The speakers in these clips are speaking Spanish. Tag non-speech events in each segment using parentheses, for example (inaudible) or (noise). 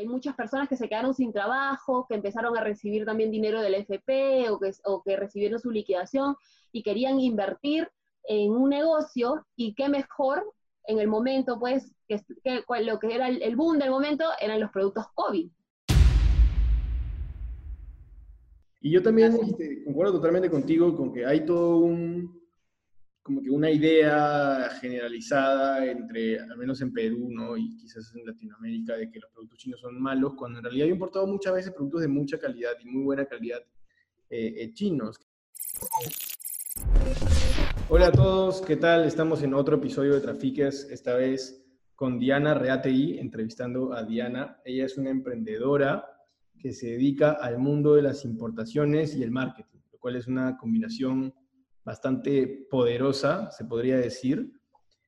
hay muchas personas que se quedaron sin trabajo, que empezaron a recibir también dinero del FP o que, o que recibieron su liquidación y querían invertir en un negocio y qué mejor en el momento, pues, que, lo que era el, boom del momento eran los productos COVID. Y yo también este, concuerdo totalmente contigo con que hay todo un, como que una idea generalizada entre, al menos en Perú, ¿no? Y quizás en Latinoamérica, de que los productos chinos son malos, cuando en realidad he importado muchas veces productos de mucha calidad y muy buena calidad eh, eh, chinos. Hola a todos, ¿qué tal? Estamos en otro episodio de Trafiques, esta vez con Diana Reatei, entrevistando a Diana. Ella es una emprendedora que se dedica al mundo de las importaciones y el marketing, lo cual es una combinación bastante poderosa, se podría decir.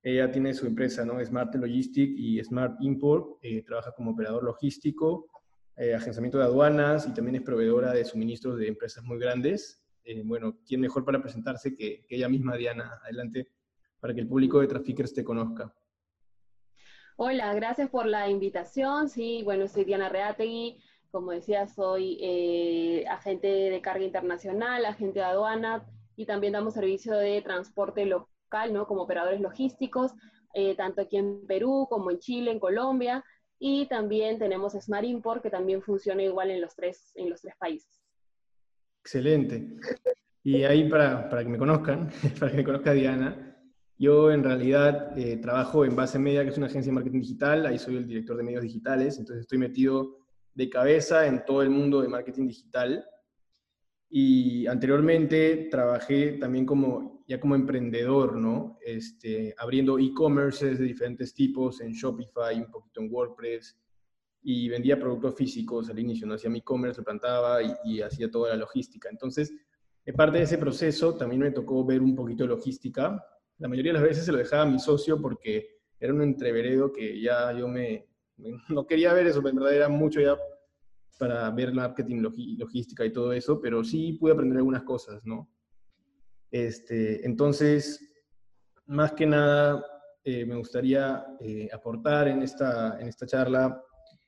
Ella tiene su empresa, ¿no? Smart Logistic y Smart Import, eh, trabaja como operador logístico, eh, agenciamiento de aduanas y también es proveedora de suministros de empresas muy grandes. Eh, bueno, ¿quién mejor para presentarse que, ella misma, Diana? Adelante, para que el público de Trafikers te conozca. Hola, gracias por la invitación. Sí, bueno, soy Diana Reategui. Como decía, soy eh, agente de carga internacional, agente de aduana y también damos servicio de transporte local, ¿no? Como operadores logísticos, eh, tanto aquí en Perú como en Chile, en Colombia. Y también tenemos Smart Import, que también funciona igual en los tres, en los tres países. Excelente. Y ahí para, para, que me conozcan, (laughs) para que me conozca Diana, yo en realidad eh, trabajo en Base Media, que es una agencia de marketing digital, ahí soy el director de medios digitales, entonces estoy metido de cabeza en todo el mundo de marketing digital. Y anteriormente trabajé también como, ya como emprendedor, ¿no? Este, abriendo e-commerces de diferentes tipos en Shopify, un poquito en WordPress, y vendía productos físicos al inicio, no hacía mi e-commerce, lo plantaba y, hacía toda la logística. Entonces, en parte de ese proceso también me tocó ver un poquito de logística. La mayoría de las veces se lo dejaba a mi socio porque era un entreveredo que ya yo me, (laughs) no quería ver eso, en verdad era mucho ya para ver marketing, logística y todo eso, pero sí pude aprender algunas cosas, ¿no? Este, entonces, más que nada, eh, me gustaría eh, aportar en esta, en esta charla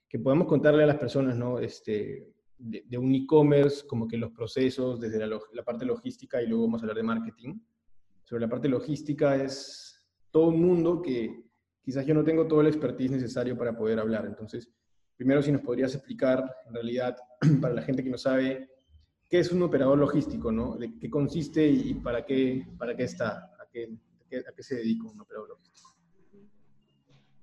que podamos contarle a las personas, ¿no? Este, de, un e-commerce, como que los procesos, desde la, la, parte logística y luego vamos a hablar de marketing. Sobre la parte logística es todo un mundo que quizás yo no tengo todo el expertise necesario para poder hablar. Entonces, primero si nos podrías explicar, en realidad, (clears throat) para la gente que no sabe, qué es un operador logístico, ¿no? De qué consiste y para qué, para qué está, a qué, a qué se dedica un operador logístico.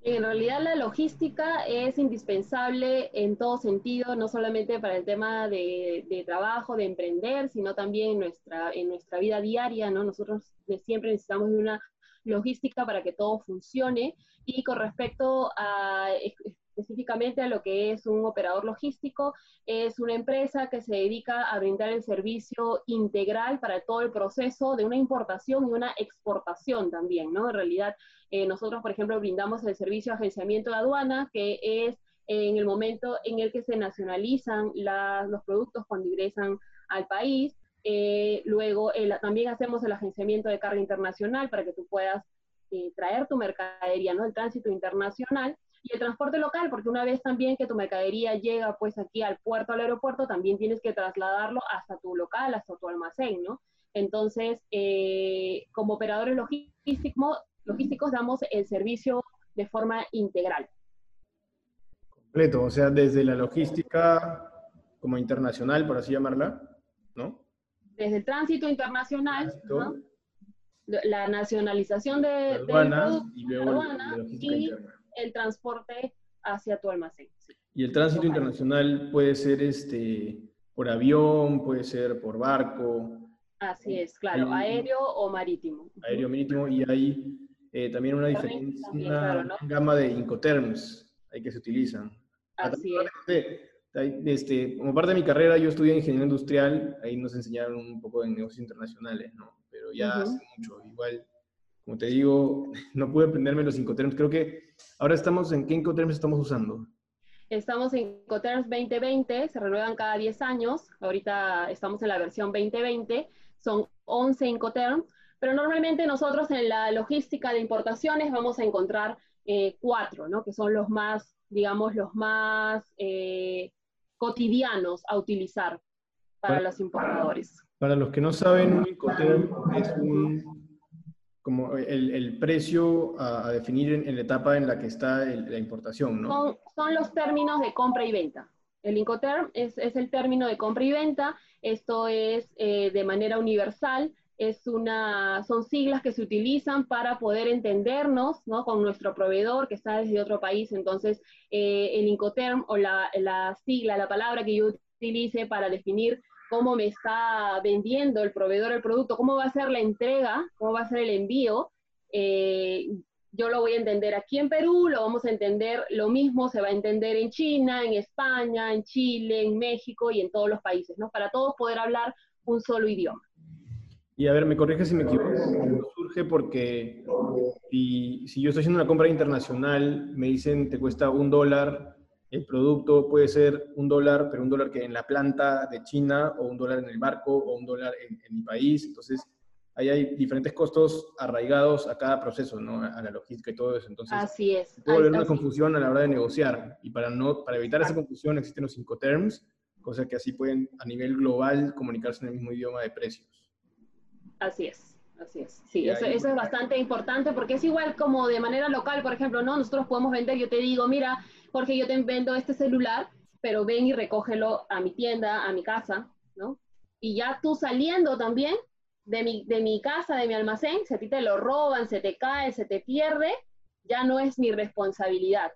En realidad la logística es indispensable en todo sentido, no solamente para el tema de, trabajo, de emprender, sino también en nuestra, en nuestra vida diaria, ¿no? Nosotros siempre necesitamos de una logística para que todo funcione. Y con respecto a específicamente a lo que es un operador logístico, es una empresa que se dedica a brindar el servicio integral para todo el proceso de una importación y una exportación también, ¿no? En realidad, eh, nosotros, por ejemplo, brindamos el servicio de agenciamiento de aduana, que es en el momento en el que se nacionalizan los productos cuando ingresan al país. Eh, luego, también hacemos el agenciamiento de carga internacional para que tú puedas eh, traer tu mercadería, ¿no? El tránsito internacional. Y el transporte local, porque una vez también que tu mercadería llega pues aquí al puerto, al aeropuerto, también tienes que trasladarlo hasta tu local, hasta tu almacén, ¿no? Entonces, eh, como operadores logísticos, logísticos damos el servicio de forma integral. Completo, o sea, desde la logística como internacional, por así llamarla, ¿no? Desde el tránsito internacional, ¿no? la nacionalización de, aduanas, y luego y el transporte hacia tu almacén. Y el tránsito internacional puede ser este, por avión, puede ser por barco. Así es, claro, aéreo o marítimo. Aéreo, marítimo, y hay eh, también una diferencia, una gama de incoterms ahí que se utilizan. Así es. Este, como parte de mi carrera, yo estudié ingeniería industrial, ahí nos enseñaron un poco de negocios internacionales, ¿no? Pero ya hace mucho. Igual, como te digo, (laughs) no pude aprenderme los incoterms. Creo que Ahora estamos en qué Incoterms estamos usando. Estamos en Incoterms 2020, se renuevan cada 10 años. Ahorita estamos en la versión 2020, son 11 Incoterms, pero normalmente nosotros en la logística de importaciones vamos a encontrar eh, cuatro, ¿no? Que son los más, digamos, los más eh, cotidianos a utilizar para, los importadores. Para los que no saben, un Incoterm es un, como el, precio a, definir en, la etapa en la que está la importación, ¿no? Son, los términos de compra y venta. El Incoterm es, es el término de compra y venta. Esto es eh, de manera universal es una, son siglas que se utilizan para poder entendernos ¿no? con nuestro proveedor que está desde otro país. Entonces, eh, el Incoterm o la, la, sigla, la palabra que yo utilice para definir cómo me está vendiendo el proveedor el producto, cómo va a ser la entrega, cómo va a ser el envío, eh, yo lo voy a entender aquí en Perú, lo vamos a entender lo mismo, se va a entender en China, en España, en Chile, en México y en todos los países, ¿no? Para todos poder hablar un solo idioma. Y a ver, me corrige si me equivoco, surge porque si, si, yo estoy haciendo una compra internacional, me dicen te cuesta un dólar, el producto puede ser un dólar, pero un dólar que en la planta de China, o un dólar en el barco, o un dólar en, mi país. Entonces, ahí hay diferentes costos arraigados a cada proceso, ¿no? A la logística y todo eso. Entonces, así es. Puede haber una confusión a la hora de negociar. Y para, no, para evitar esa confusión existen los cinco terms, cosa que así pueden a nivel global comunicarse en el mismo idioma de precios. Así es, así es. Sí, eso, eso, es bastante importante porque es igual como de manera local, por ejemplo, ¿no? Nosotros podemos vender, yo te digo, mira, Jorge, yo te vendo este celular, pero ven y recógelo a mi tienda, a mi casa, ¿no? Y ya tú saliendo también de mi, de mi casa, de mi almacén, si a ti te lo roban, se te cae, se te pierde, ya no es mi responsabilidad.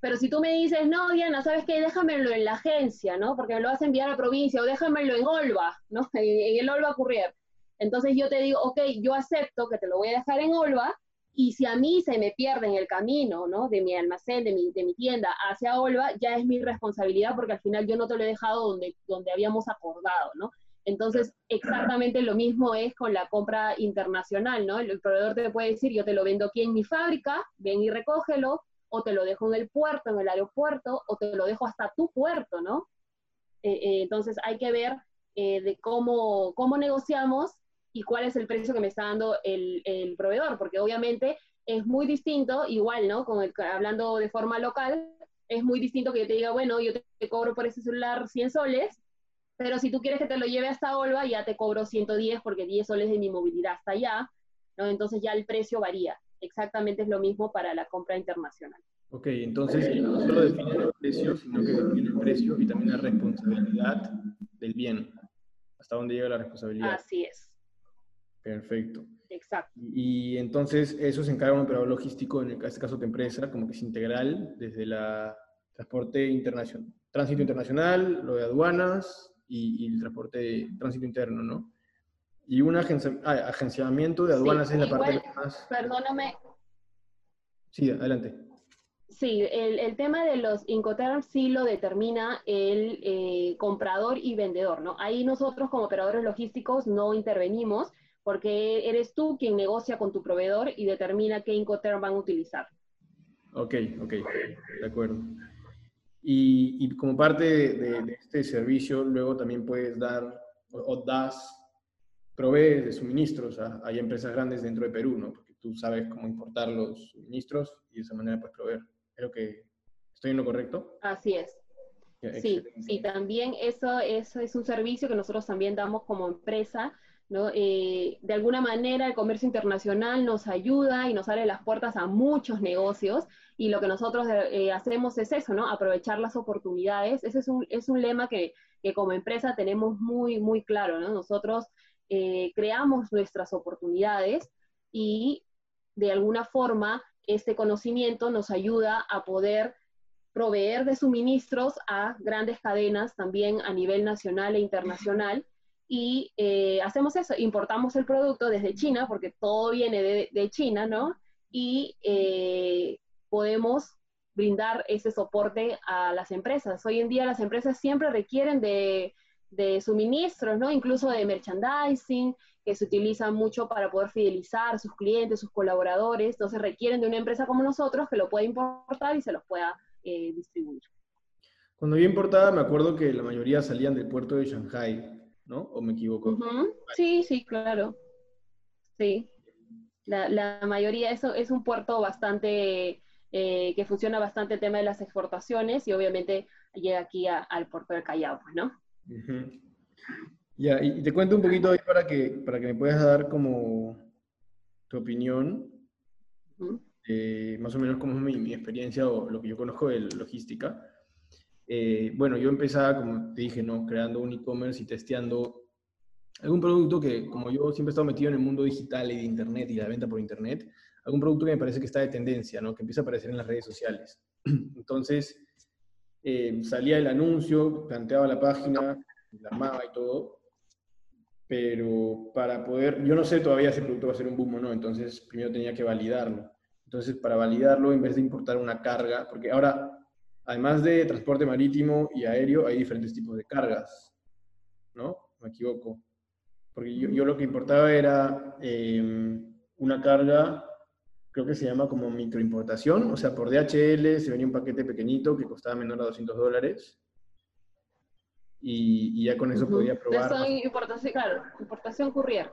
Pero si tú me dices, no, Diana, ¿sabes qué? Déjamelo en la agencia, ¿no? Porque me lo vas a enviar a provincia, o déjamelo en Olva, ¿no? (laughs) En, el Olva Courier. Entonces yo te digo, ok, yo acepto que te lo voy a dejar en Olva, y si a mí se me pierde en el camino, ¿no? De mi almacén, de mi, tienda hacia Olva, ya es mi responsabilidad porque al final yo no te lo he dejado donde, donde habíamos acordado, ¿no? Entonces, exactamente lo mismo es con la compra internacional, ¿no? El, proveedor te puede decir, yo te lo vendo aquí en mi fábrica, ven y recógelo, o te lo dejo en el puerto, en el aeropuerto, o te lo dejo hasta tu puerto, ¿no? Eh, eh, entonces, hay que ver eh, de cómo, cómo negociamos y cuál es el precio que me está dando el, el proveedor, porque obviamente es muy distinto, igual, ¿no? Con el, hablando de forma local, es muy distinto que yo te diga, bueno, yo te, cobro por ese celular 100 soles, pero si tú quieres que te lo lleve hasta Olva, ya te cobro 110 porque 10 soles de mi movilidad hasta allá, ¿no? Entonces ya el precio varía. Exactamente es lo mismo para la compra internacional. Ok, entonces no solo define el precio, sino que define el precio y también la responsabilidad del bien. ¿Hasta dónde llega la responsabilidad? Así es. Perfecto. Exacto. Y, entonces eso se encarga un operador logístico, en este caso tu empresa, como que es integral, desde la transporte internacional, tránsito internacional, lo de aduanas y, el transporte, tránsito interno, ¿no? Y un agencia, ah, agenciamiento de aduanas es la parte más... Perdóname. Sí, adelante. Sí, el, el, tema de los Incoterms sí lo determina el eh, comprador y vendedor, ¿no? Ahí nosotros como operadores logísticos no intervenimos, porque eres tú quien negocia con tu proveedor y determina qué Incoterm van a utilizar. Ok, ok, de acuerdo. Y, y como parte de, este servicio, luego también puedes dar o, das, provees de suministros a, hay empresas grandes dentro de Perú, ¿no? Porque tú sabes cómo importar los suministros y de esa manera puedes proveer. Creo que estoy en lo correcto. Así es. Sí, y también eso, eso es un servicio que nosotros también damos como empresa eh, de alguna manera el comercio internacional nos ayuda y nos abre las puertas a muchos negocios y lo que nosotros eh, hacemos es eso, ¿no? Aprovechar las oportunidades. Ese es un, es un lema que, como empresa tenemos muy, muy claro, ¿no? Nosotros eh, creamos nuestras oportunidades y de alguna forma este conocimiento nos ayuda a poder proveer de suministros a grandes cadenas también a nivel nacional e internacional y eh, hacemos eso, importamos el producto desde China, porque todo viene de, China, ¿no? Y eh, podemos brindar ese soporte a las empresas. Hoy en día las empresas siempre requieren de, de suministros, ¿no? Incluso de merchandising, que se utilizan mucho para poder fidelizar a sus clientes, sus colaboradores. Entonces requieren de una empresa como nosotros que lo pueda importar y se los pueda eh, distribuir. Cuando yo importaba, me acuerdo que la mayoría salían del puerto de Shanghai. ¿No? ¿O me equivoco? Sí, sí, claro. Sí. La, la, mayoría, eso es un puerto bastante eh, que funciona bastante el tema de las exportaciones y obviamente llega aquí al puerto del Callao, pues, ¿no? Ya, y te cuento un poquito ahí para que, para que me puedas dar como tu opinión, más o menos como es mi, mi, experiencia o lo que yo conozco de logística. Eh, bueno, yo empezaba, como te dije, ¿no? creando un e-commerce y testeando algún producto que, como yo siempre he estado metido en el mundo digital y de Internet y la venta por Internet, algún producto que me parece que está de tendencia, ¿no? que empieza a aparecer en las redes sociales. (clears throat) Entonces, eh, salía el anuncio, planteaba la página, la armaba y todo, pero para poder, yo no sé todavía si el producto va a ser un boom o no, entonces primero tenía que validarlo. Entonces, para validarlo, en vez de importar una carga, porque ahora además de transporte marítimo y aéreo, hay diferentes tipos de cargas, ¿no? Me equivoco. Porque yo, lo que importaba era em, una carga, creo que se llama como microimportación, o sea, por DHL se venía un paquete pequeñito que costaba menor a 200 dólares. Y, ya con eso podía probar. Eso importación, claro, importación courier.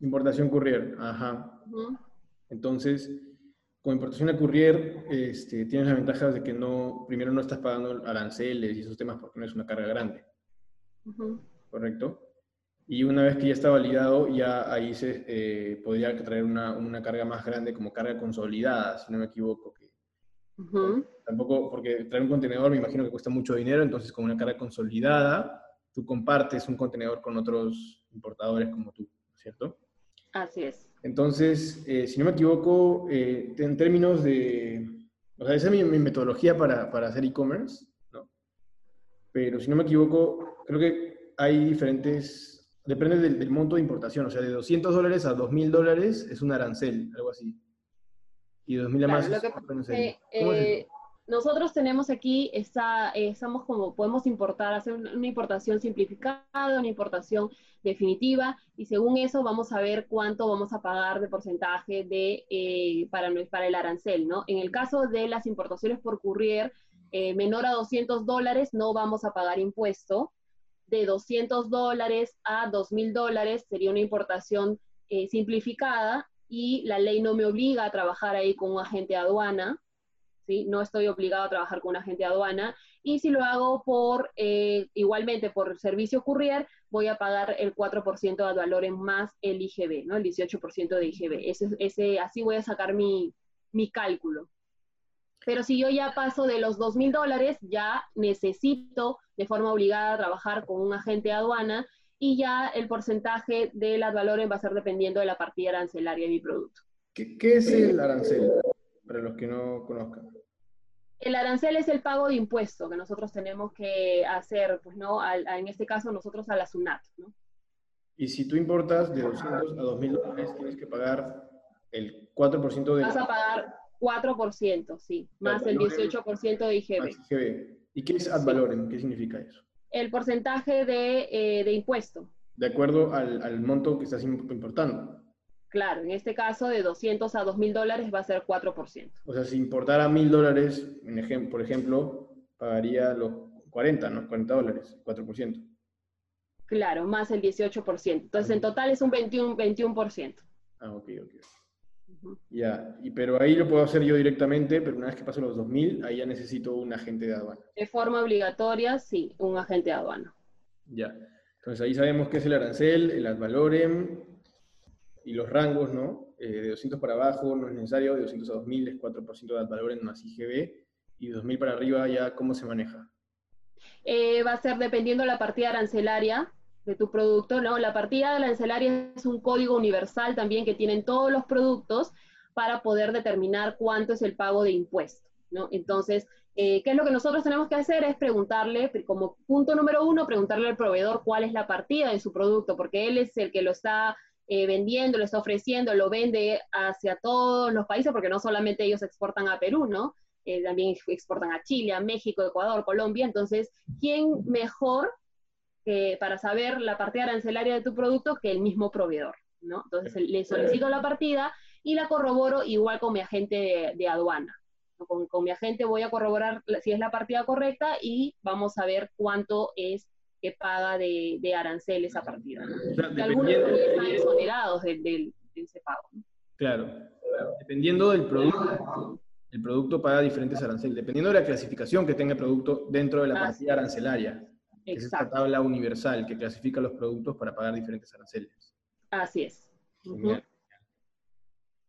Importación courier, ajá. Entonces, con importación a courier este, tienes la ventaja de que no, primero no estás pagando aranceles y esos temas porque no es una carga grande. ¿Correcto? Y una vez que ya está validado, ya ahí se eh, podría traer una, una, carga más grande como carga consolidada, si no me equivoco. Que, Tampoco, porque traer un contenedor me imagino que cuesta mucho dinero, entonces con una carga consolidada, tú compartes un contenedor con otros importadores como tú, ¿cierto? Así es. Entonces, eh, si no me equivoco, eh, en términos de, o sea, esa es mi, metodología para, para hacer e-commerce, ¿no? Pero si no me equivoco, creo que hay diferentes, depende del, monto de importación, o sea, de 200 dólares a 2.000 dólares es un arancel, algo así. Y 2.000 a más es, nosotros tenemos aquí, está, eh, estamos como, podemos importar, hacer una importación simplificada, una importación definitiva, y según eso vamos a ver cuánto vamos a pagar de porcentaje de, eh, para, para el arancel, ¿no? En el caso de las importaciones por courier, eh, menor a 200 dólares, no vamos a pagar impuesto. De 200 dólares a 2.000 dólares sería una importación simplificada y la ley no me obliga a trabajar ahí con un agente aduana, no estoy obligado a trabajar con un agente de aduana. Y si lo hago por, eh, igualmente por servicio courier, voy a pagar el 4% de valor en más el IGB, ¿no? El 18% de IGB. Ese, ese, así voy a sacar mi, mi cálculo. Pero si yo ya paso de los 2.000 dólares, ya necesito de forma obligada trabajar con un agente de aduana y ya el porcentaje de las valores va a ser dependiendo de la partida arancelaria de mi producto. ¿Qué, qué es el arancel? Para los que no conozcan. El arancel es el pago de impuesto que nosotros tenemos que hacer, pues, ¿no? en este caso, nosotros a la SUNAT, ¿no? Y si tú importas de 200 a 2.000 dólares, tienes que pagar el 4% de... Vas a pagar 4%, sí, más el 18% de IGB. ¿Y qué es ad valorem? ¿Qué significa eso? El porcentaje de, eh, de impuesto. De acuerdo al, al monto que estás importando. Claro, en este caso de 200 a 2.000 dólares va a ser 4%. O sea, si importara 1.000 dólares, por ejemplo, pagaría los 40, ¿no? 40 dólares, 4%. Claro, más el 18%. Entonces, en total es un 21%. 21%. Ah, ok, ok. Ya, y, pero ahí lo puedo hacer yo directamente, pero una vez que paso los 2.000, ahí ya necesito un agente de aduana. De forma obligatoria, sí, un agente de aduana. Ya. Entonces ahí sabemos qué es el arancel, el ad valorem, y los rangos, ¿no? Eh, de 200 para abajo no es necesario, de 200 a 2000 es 4% de valor en más IGB, y de 2000 para arriba ya, ¿cómo se maneja? Eh, va a ser dependiendo de la partida arancelaria de tu producto, ¿no? La partida arancelaria es un código universal también que tienen todos los productos para poder determinar cuánto es el pago de impuesto, ¿no? Entonces, eh, ¿qué es lo que nosotros tenemos que hacer? Es preguntarle, como punto número uno, preguntarle al proveedor cuál es la partida de su producto, porque él es el que lo está eh, vendiendo, lo está ofreciendo, lo vende hacia todos los países, porque no solamente ellos exportan a Perú, ¿no? Eh, también exportan a Chile, a México, Ecuador, Colombia. Entonces, ¿quién mejor para saber la partida arancelaria de tu producto que el mismo proveedor? ¿no? Entonces, le solicito la partida y la corroboro igual con mi agente de, aduana. Con, con, mi agente voy a corroborar si es la partida correcta y vamos a ver cuánto es que paga de, de arancel esa partida. algunos están exonerados de, ese pago. Claro. Dependiendo del producto, el producto paga diferentes aranceles, dependiendo de la clasificación que tenga el producto dentro de la partida arancelaria. Que es esta tabla universal que clasifica los productos para pagar diferentes aranceles. Así es.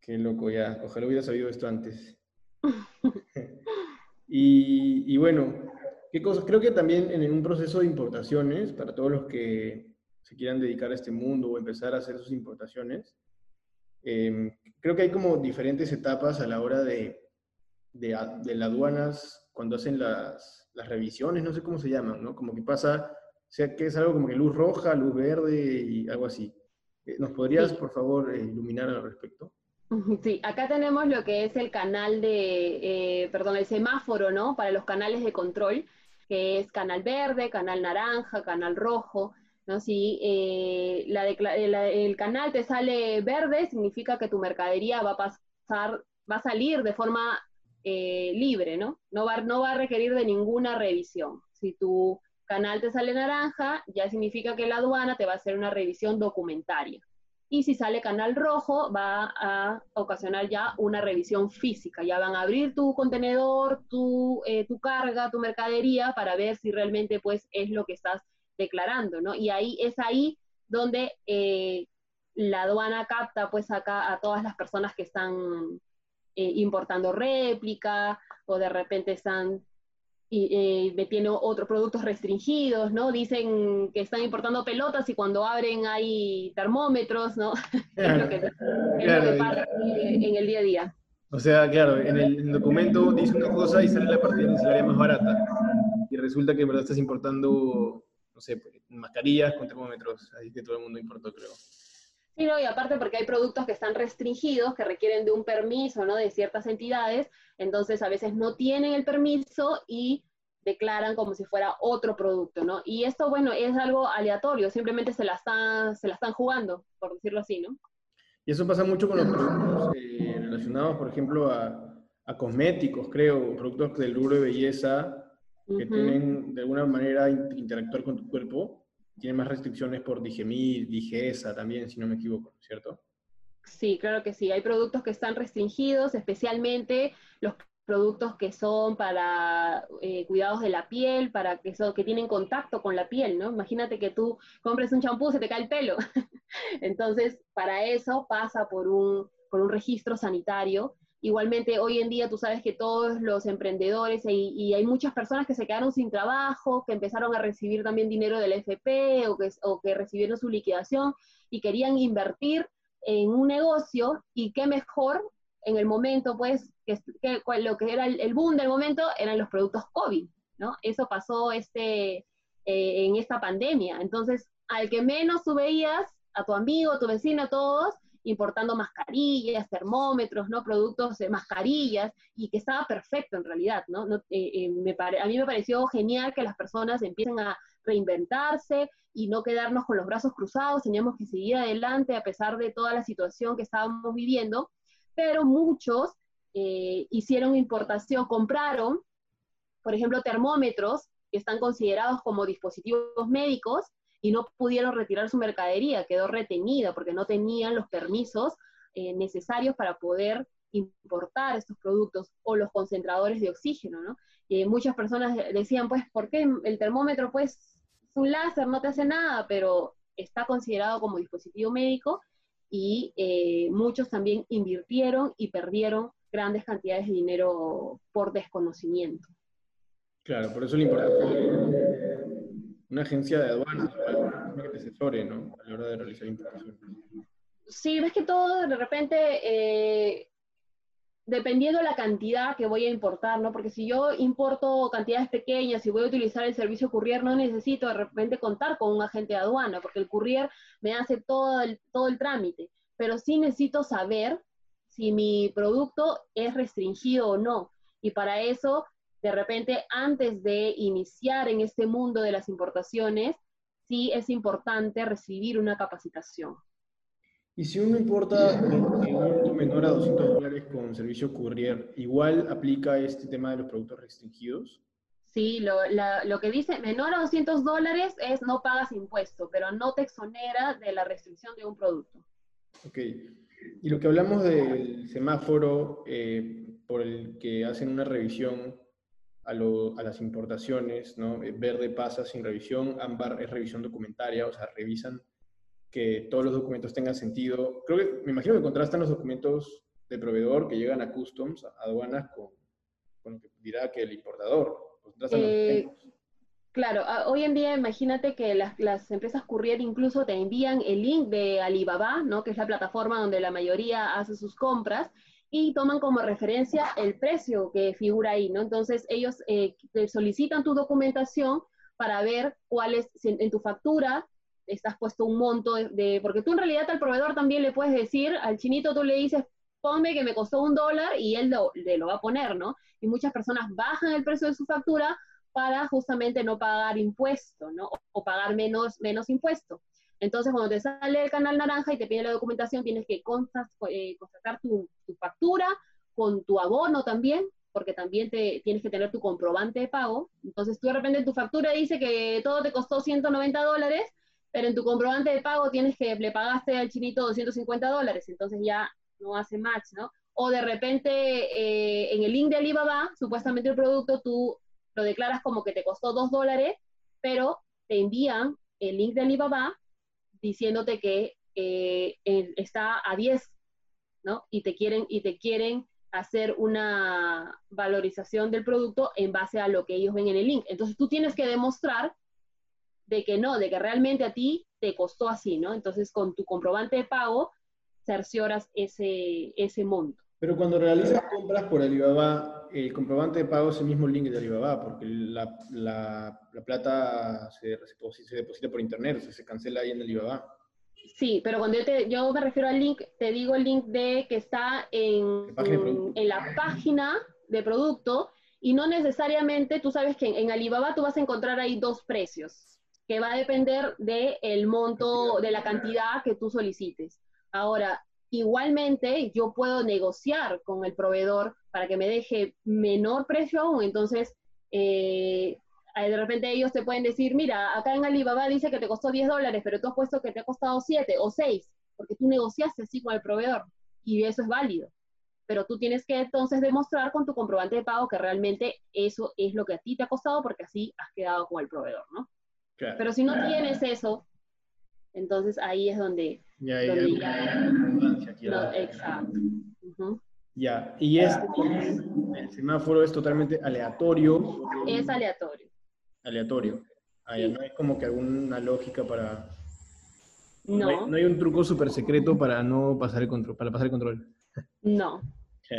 Qué loco ya. Ojalá hubiera sabido esto antes. (laughs) (laughs) y, bueno, ¿qué cosas? Creo que también en un proceso de importaciones, para todos los que se quieran dedicar a este mundo o empezar a hacer sus importaciones, em, creo que hay como diferentes etapas a la hora de, de, de las aduanas cuando hacen las, las, revisiones, no sé cómo se llaman, ¿no? Como que pasa, o sea, que es algo como que luz roja, luz verde y algo así. Eh, ¿Nos podrías, por favor, eh, iluminar al respecto? Sí, acá tenemos lo que es el canal de, eh, perdón, el semáforo, ¿no? Para los canales de control, que es canal verde, canal naranja, canal rojo, ¿no? Si el canal te sale verde, significa que tu mercadería va a pasar, va a salir de forma libre, ¿no? No va, no va a requerir de ninguna revisión. Si tu canal te sale naranja, ya significa que la aduana te va a hacer una revisión documentaria y si sale canal rojo va a ocasionar ya una revisión física. Ya van a abrir tu contenedor, tu, eh, tu carga, tu mercadería para ver si realmente pues es lo que estás declarando, ¿no? Y ahí es ahí donde eh, la aduana capta pues acá a todas las personas que están eh, importando réplica o de repente están y eh, tiene otros productos restringidos, ¿no? Dicen que están importando pelotas y cuando abren hay termómetros, ¿no? (laughs) es lo que, pasa en el día a día. O sea, claro, en el documento dice una cosa y sale la partida área más barata. Y resulta que en verdad estás importando, no sé, mascarillas con termómetros, ahí que todo el mundo importó, creo. Sí, no, y aparte porque hay productos que están restringidos, que requieren de un permiso, ¿no? De ciertas entidades, entonces a veces no tienen el permiso y declaran como si fuera otro producto, ¿no? Y esto, bueno, es algo aleatorio, simplemente se la están, se la están jugando, por decirlo así, ¿no? Y eso pasa mucho con los productos eh, relacionados, por ejemplo, a, cosméticos, creo, productos del rubro de belleza, que tienen de alguna manera interactuar con tu cuerpo, tienen más restricciones por digemir, digesa también, si no me equivoco, ¿cierto? Sí, claro que sí. Hay productos que están restringidos, especialmente los productos que son para eh, cuidados de la piel, para que, son, que tienen contacto con la piel, ¿no? Imagínate que tú compres un champú, se te cae el pelo. (laughs) Entonces, para eso pasa por un, por un registro sanitario. Igualmente, hoy en día tú sabes que todos los emprendedores y, hay muchas personas que se quedaron sin trabajo, que empezaron a recibir también dinero del FP o que, o que recibieron su liquidación y querían invertir en un negocio y qué mejor en el momento, pues, que, lo que era el, boom del momento eran los productos COVID, ¿no? Eso pasó este, eh, en esta pandemia. Entonces, al que menos tú veías, a tu amigo, a tu vecino, a todos, importando mascarillas, termómetros, ¿no? Productos de mascarillas, y que estaba perfecto en realidad, ¿no? Eh, eh, me a mí me pareció genial que las personas empiecen a reinventarse y no quedarnos con los brazos cruzados, teníamos que seguir adelante a pesar de toda la situación que estábamos viviendo, pero muchos eh, hicieron importación, compraron, por ejemplo, termómetros que están considerados como dispositivos médicos y no pudieron retirar su mercadería, quedó retenida porque no tenían los permisos eh, necesarios para poder importar estos productos o los concentradores de oxígeno, ¿no? muchas personas decían, pues, ¿por qué el termómetro, pues, es un láser, no te hace nada, pero está considerado como dispositivo médico y eh, muchos también invirtieron y perdieron grandes cantidades de dinero por desconocimiento. Claro, por eso es importante una agencia de aduanas que te asesore, ¿no? A la hora de realizar importaciones. Sí, ves que todo de repente eh, dependiendo la cantidad que voy a importar, ¿no? Porque si yo importo cantidades pequeñas y voy a utilizar el servicio courier, no necesito de repente contar con un agente de aduana, porque el courier me hace todo el, todo el trámite. Pero sí necesito saber si mi producto es restringido o no. Y para eso, de repente, antes de iniciar en este mundo de las importaciones, sí es importante recibir una capacitación. Y si uno importa un monto menor a 200 dólares con servicio courier, ¿igual aplica este tema de los productos restringidos? Sí, lo, lo, que dice menor a 200 dólares es no pagas impuesto, pero no te exonera de la restricción de un producto. Ok. Y lo que hablamos del semáforo, eh, por el que hacen una revisión a, las importaciones, ¿no? Eh, verde pasa sin revisión, ámbar es revisión documentaria, o sea, revisan que todos los documentos tengan sentido. Creo que, me imagino que contrastan los documentos de proveedor que llegan a customs, a aduanas, con, con lo que dirá que el importador. Eh, claro, hoy en día imagínate que las, las, empresas courier incluso te envían el link de Alibaba, ¿no? que es la plataforma donde la mayoría hace sus compras, y toman como referencia el precio que figura ahí, ¿no? Entonces ellos eh, solicitan tu documentación para ver cuál es, en tu factura estás puesto un monto de, porque tú en realidad al proveedor también le puedes decir, al chinito tú le dices, ponme que me costó un dólar y él lo, le lo va a poner, ¿no? Y muchas personas bajan el precio de su factura para justamente no pagar impuesto, ¿no? O, pagar menos, menos impuesto. Entonces, cuando te sale el canal naranja y te pide la documentación, tienes que eh, constatar tu, factura con tu abono también, porque también te, tienes que tener tu comprobante de pago. Entonces, tú de repente en tu factura dice que todo te costó 190 dólares, pero en tu comprobante de pago tienes que le pagaste al chinito 250 dólares, entonces ya no hace match, ¿no? O de repente eh, en el link de Alibaba, supuestamente el producto tú lo declaras como que te costó 2 dólares, pero te envían el link de Alibaba diciéndote que eh, está a 10, ¿no? Y te quieren, y te quieren hacer una valorización del producto en base a lo que ellos ven en el link. Entonces tú tienes que demostrar de que no, de que realmente a ti te costó así, ¿no? Entonces con tu comprobante de pago cercioras ese, ese monto. Pero cuando realizas compras por Alibaba, el comprobante de pago es el mismo link de Alibaba, porque la, la, la plata se, se, deposita por internet, o sea, se cancela ahí en Alibaba. Sí, pero cuando yo, te, yo me refiero al link, te digo el link de que está en, en, la página de producto y no necesariamente, tú sabes que en, Alibaba tú vas a encontrar ahí dos precios, que va a depender del el monto, de la cantidad que tú solicites. Ahora, Igualmente, yo puedo negociar con el proveedor para que me deje menor precio aún. Entonces, eh, de repente ellos te pueden decir, mira, acá en Alibaba dice que te costó 10 dólares, pero tú has puesto que te ha costado 7 o 6, porque tú negociaste así con el proveedor y eso es válido. Pero tú tienes que entonces demostrar con tu comprobante de pago que realmente eso es lo que a ti te ha costado porque así has quedado con el proveedor, ¿no? Pero si no tienes eso, entonces ahí es donde... Ya, ya, exacto. Ya, y este, el semáforo es totalmente aleatorio. Es aleatorio. Aleatorio. Ah, no hay como que alguna lógica para... No. No hay, un truco súper secreto para no pasar el control, para pasar el control. No.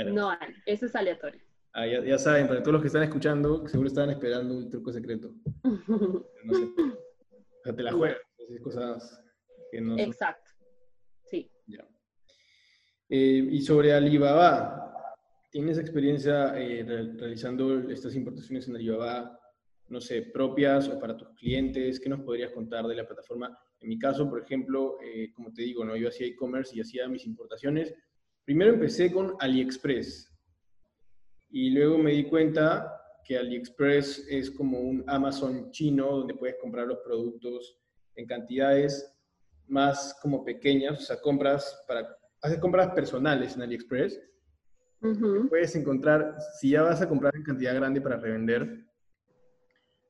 No hay. Eso es aleatorio. Ah, ya, saben, para todos los que están escuchando, seguro están esperando un truco secreto. (laughs) no sé. O sea, te la juegas. Cosas que no Exacto. Eh, y sobre Alibaba, ¿tienes experiencia eh, realizando estas importaciones en Alibaba, no sé, propias o para tus clientes? ¿Qué nos podrías contar de la plataforma? En mi caso, por ejemplo, eh, como te digo, ¿no? yo hacía e-commerce y hacía mis importaciones. Primero empecé con AliExpress y luego me di cuenta que AliExpress es como un Amazon chino donde puedes comprar los productos en cantidades más como pequeñas, o sea, compras para, haces compras personales en AliExpress. Puedes encontrar, si ya vas a comprar en cantidad grande para revender,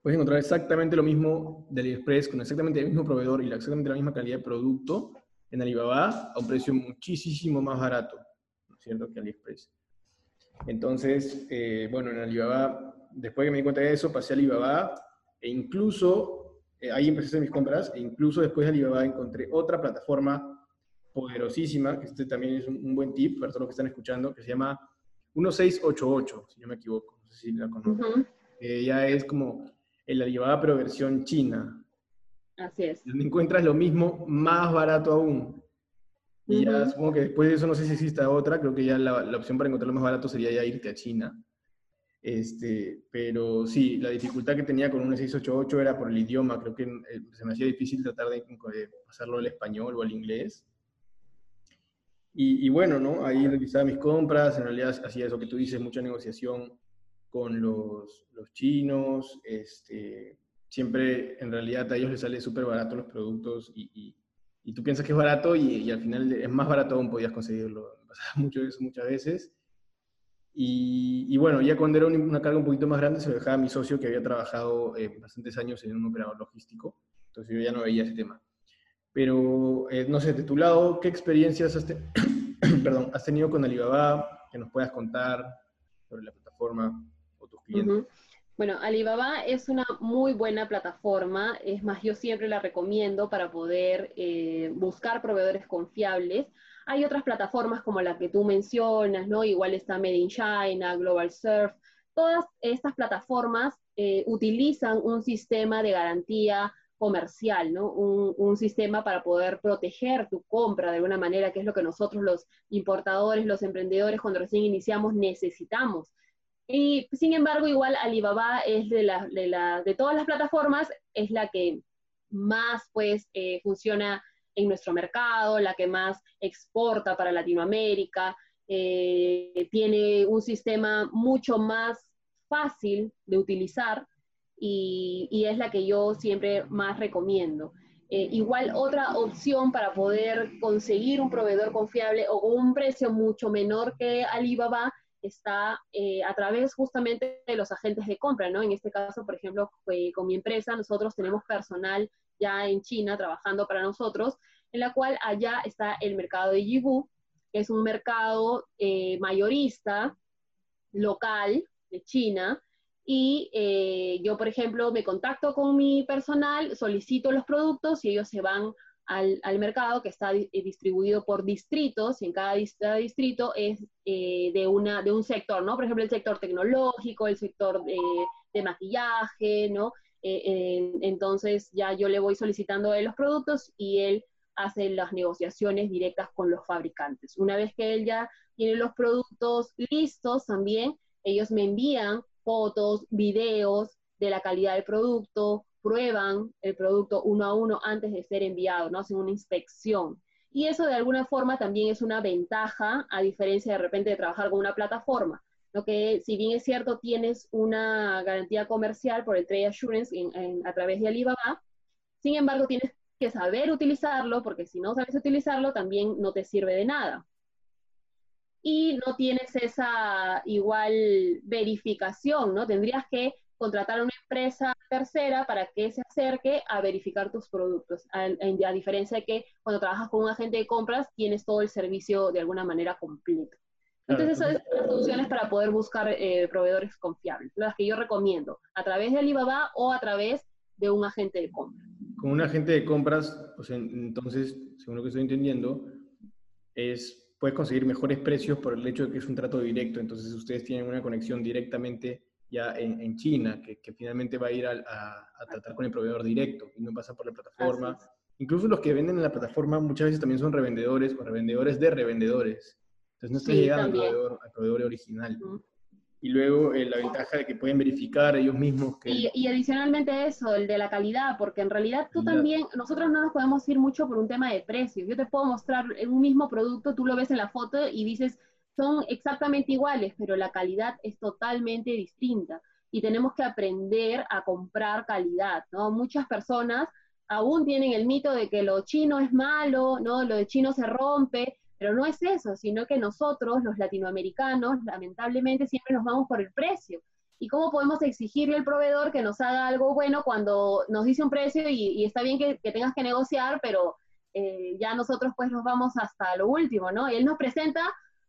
puedes encontrar exactamente lo mismo de AliExpress con exactamente el mismo proveedor y exactamente la misma calidad de producto en Alibaba a un precio muchísimo más barato, ¿no es cierto?, que AliExpress. Entonces, eh, bueno, en Alibaba, después que me di cuenta de eso, pasé a Alibaba e incluso eh, ahí empecé a hacer mis compras e incluso después de Alibaba encontré otra plataforma poderosísima, que este también es un, buen tip para todos los que están escuchando, que se llama 1688, si no me equivoco, no sé si la conozco. ya es como el Alibaba pero versión china. Así es. Donde encuentras lo mismo más barato aún. Y ya supongo que después de eso no sé si exista otra, creo que ya la, la opción para encontrarlo más barato sería ya irte a China. Este, pero sí, la dificultad que tenía con un 688 era por el idioma. Creo que eh, se me hacía difícil tratar de, pasarlo al español o al inglés. Y, bueno, ¿no? Ahí revisaba mis compras, en realidad hacía eso que tú dices, mucha negociación con los, los chinos. Este, siempre, en realidad, a ellos les sale súper barato los productos y, y, tú piensas que es barato y, al final es más barato aún podías conseguirlo. (laughs) Pasaba mucho eso muchas veces. Y, bueno, ya cuando era una carga un poquito más grande se lo dejaba a mi socio que había trabajado eh, bastantes años en un operador logístico, entonces yo ya no veía ese tema. Pero, eh, no sé, de tu lado, ¿qué experiencias (clears throat) has, tenido con Alibaba que nos puedas contar sobre la plataforma o tus clientes? Bueno, Alibaba es una muy buena plataforma, es más, yo siempre la recomiendo para poder eh, buscar proveedores confiables. Hay otras plataformas como la que tú mencionas, ¿no? Igual está Made in China, Global Surf. Todas estas plataformas eh, utilizan un sistema de garantía comercial, ¿no? Un, sistema para poder proteger tu compra de alguna manera, que es lo que nosotros los importadores, los emprendedores, cuando recién iniciamos, necesitamos. Y sin embargo, igual Alibaba es de todas las plataformas, es la que más pues eh, funciona en nuestro mercado, la que más exporta para Latinoamérica, eh, tiene un sistema mucho más fácil de utilizar y, y es la que yo siempre más recomiendo. Eh, igual otra opción para poder conseguir un proveedor confiable o un precio mucho menor que Alibaba está eh, a través justamente de los agentes de compra, ¿no? En este caso, por ejemplo, con mi empresa, nosotros tenemos personal ya en China trabajando para nosotros, en la cual allá está el mercado de Yibu, que es un mercado eh, mayorista local de China, y eh, yo, por ejemplo, me contacto con mi personal, solicito los productos y ellos se van al, al, mercado que está eh, distribuido por distritos y en cada, distrito es eh, de, una, de un sector, ¿no? Por ejemplo, el sector tecnológico, el sector de, maquillaje, ¿no? Entonces ya yo le voy solicitando los productos y él hace las negociaciones directas con los fabricantes. Una vez que él ya tiene los productos listos también, ellos me envían fotos, videos de la calidad del producto, prueban el producto uno a uno antes de ser enviado, ¿no? Hacen una inspección. Y eso de alguna forma también es una ventaja, a diferencia de repente de trabajar con una plataforma. Lo que, si bien es cierto, tienes una garantía comercial por el Trade Assurance a través de Alibaba, sin embargo, tienes que saber utilizarlo, porque si no sabes utilizarlo, también no te sirve de nada. Y no tienes esa igual verificación, ¿no? Tendrías que contratar a una empresa tercera para que se acerque a verificar tus productos, a, diferencia de que cuando trabajas con un agente de compras tienes todo el servicio de alguna manera completo. Entonces, esas son las soluciones para poder buscar eh, proveedores confiables, las que yo recomiendo, a través de Alibaba o a través de un agente de compras. Con un agente de compras, pues entonces, según lo que estoy entendiendo, es, puedes conseguir mejores precios por el hecho de que es un trato directo, entonces ustedes tienen una conexión directamente ya en, China, que, finalmente va a ir a, tratar con el proveedor directo y no pasa por la plataforma. Incluso los que venden en la plataforma muchas veces también son revendedores o revendedores de revendedores. Entonces no está llegando al proveedor, original. Y luego eh, la ventaja de que pueden verificar ellos mismos que... Y, y, adicionalmente eso, el de la calidad, porque en realidad tú también, nosotros no nos podemos ir mucho por un tema de precios. Yo te puedo mostrar un mismo producto, tú lo ves en la foto y dices, son exactamente iguales, pero la calidad es totalmente distinta y tenemos que aprender a comprar calidad, ¿no? Muchas personas aún tienen el mito de que lo chino es malo, ¿no? Lo de chino se rompe, pero no es eso, sino que nosotros, los latinoamericanos, lamentablemente siempre nos vamos por el precio. ¿Y cómo podemos exigirle al proveedor que nos haga algo bueno cuando nos dice un precio y, está bien que, tengas que negociar, pero eh, ya nosotros pues nos vamos hasta lo último, ¿no? Él nos presenta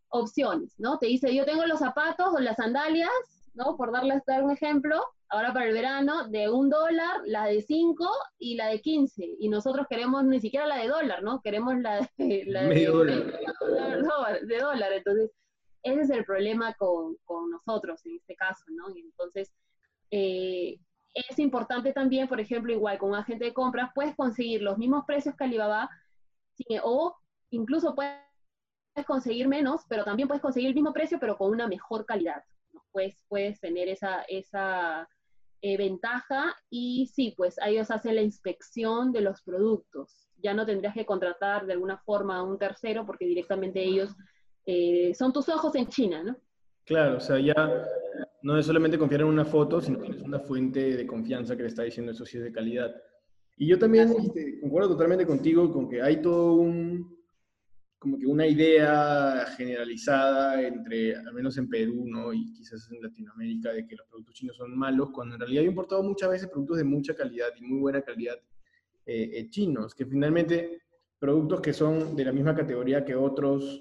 opciones, ¿no? Te dice, yo tengo los zapatos o las sandalias, ¿no? Por darles dar un ejemplo, ahora para el verano, de un dólar, la de cinco y la de quince. Y nosotros queremos ni siquiera la de dólar, ¿no? Queremos la de... (laughs) La de, dólar. de dólar. Entonces, ese es el problema con, nosotros en este caso, ¿no? Y entonces, eh, es importante también, por ejemplo, igual con un agente de compras, puedes conseguir los mismos precios que Alibaba, o incluso puedes puedes conseguir menos, pero también puedes conseguir el mismo precio, pero con una mejor calidad. Pues puedes tener esa, esa eh, ventaja y sí, pues ellos hacen la inspección de los productos. Ya no tendrías que contratar de alguna forma a un tercero porque directamente ellos eh, son tus ojos en China, ¿no? Claro, o sea, ya no es solamente confiar en una foto, sino que es una fuente de confianza que le está diciendo eso sí es de calidad. Y yo también este, concuerdo totalmente contigo con que hay todo un, como que una idea generalizada entre, al menos en Perú, ¿no? Y quizás en Latinoamérica, de que los productos chinos son malos, cuando en realidad he importado muchas veces productos de mucha calidad y muy buena calidad eh, eh, chinos, que finalmente productos que son de la misma categoría que otros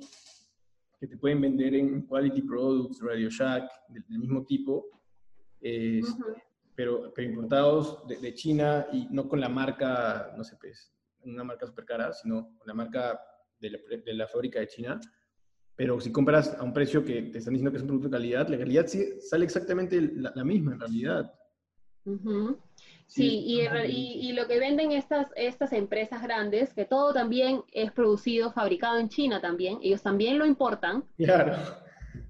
que te pueden vender en Quality Products, Radio Shack, del, mismo tipo, pero, pero, importados de, de, China y no con la marca, no sé, pues, una marca súper cara, sino con la marca de la, fábrica de China, pero si compras a un precio que te están diciendo que es un producto de calidad, la calidad sí sale exactamente la, misma en realidad. Sí, y, y, lo que venden estas, estas empresas grandes, que todo también es producido, fabricado en China también, ellos también lo importan. Claro.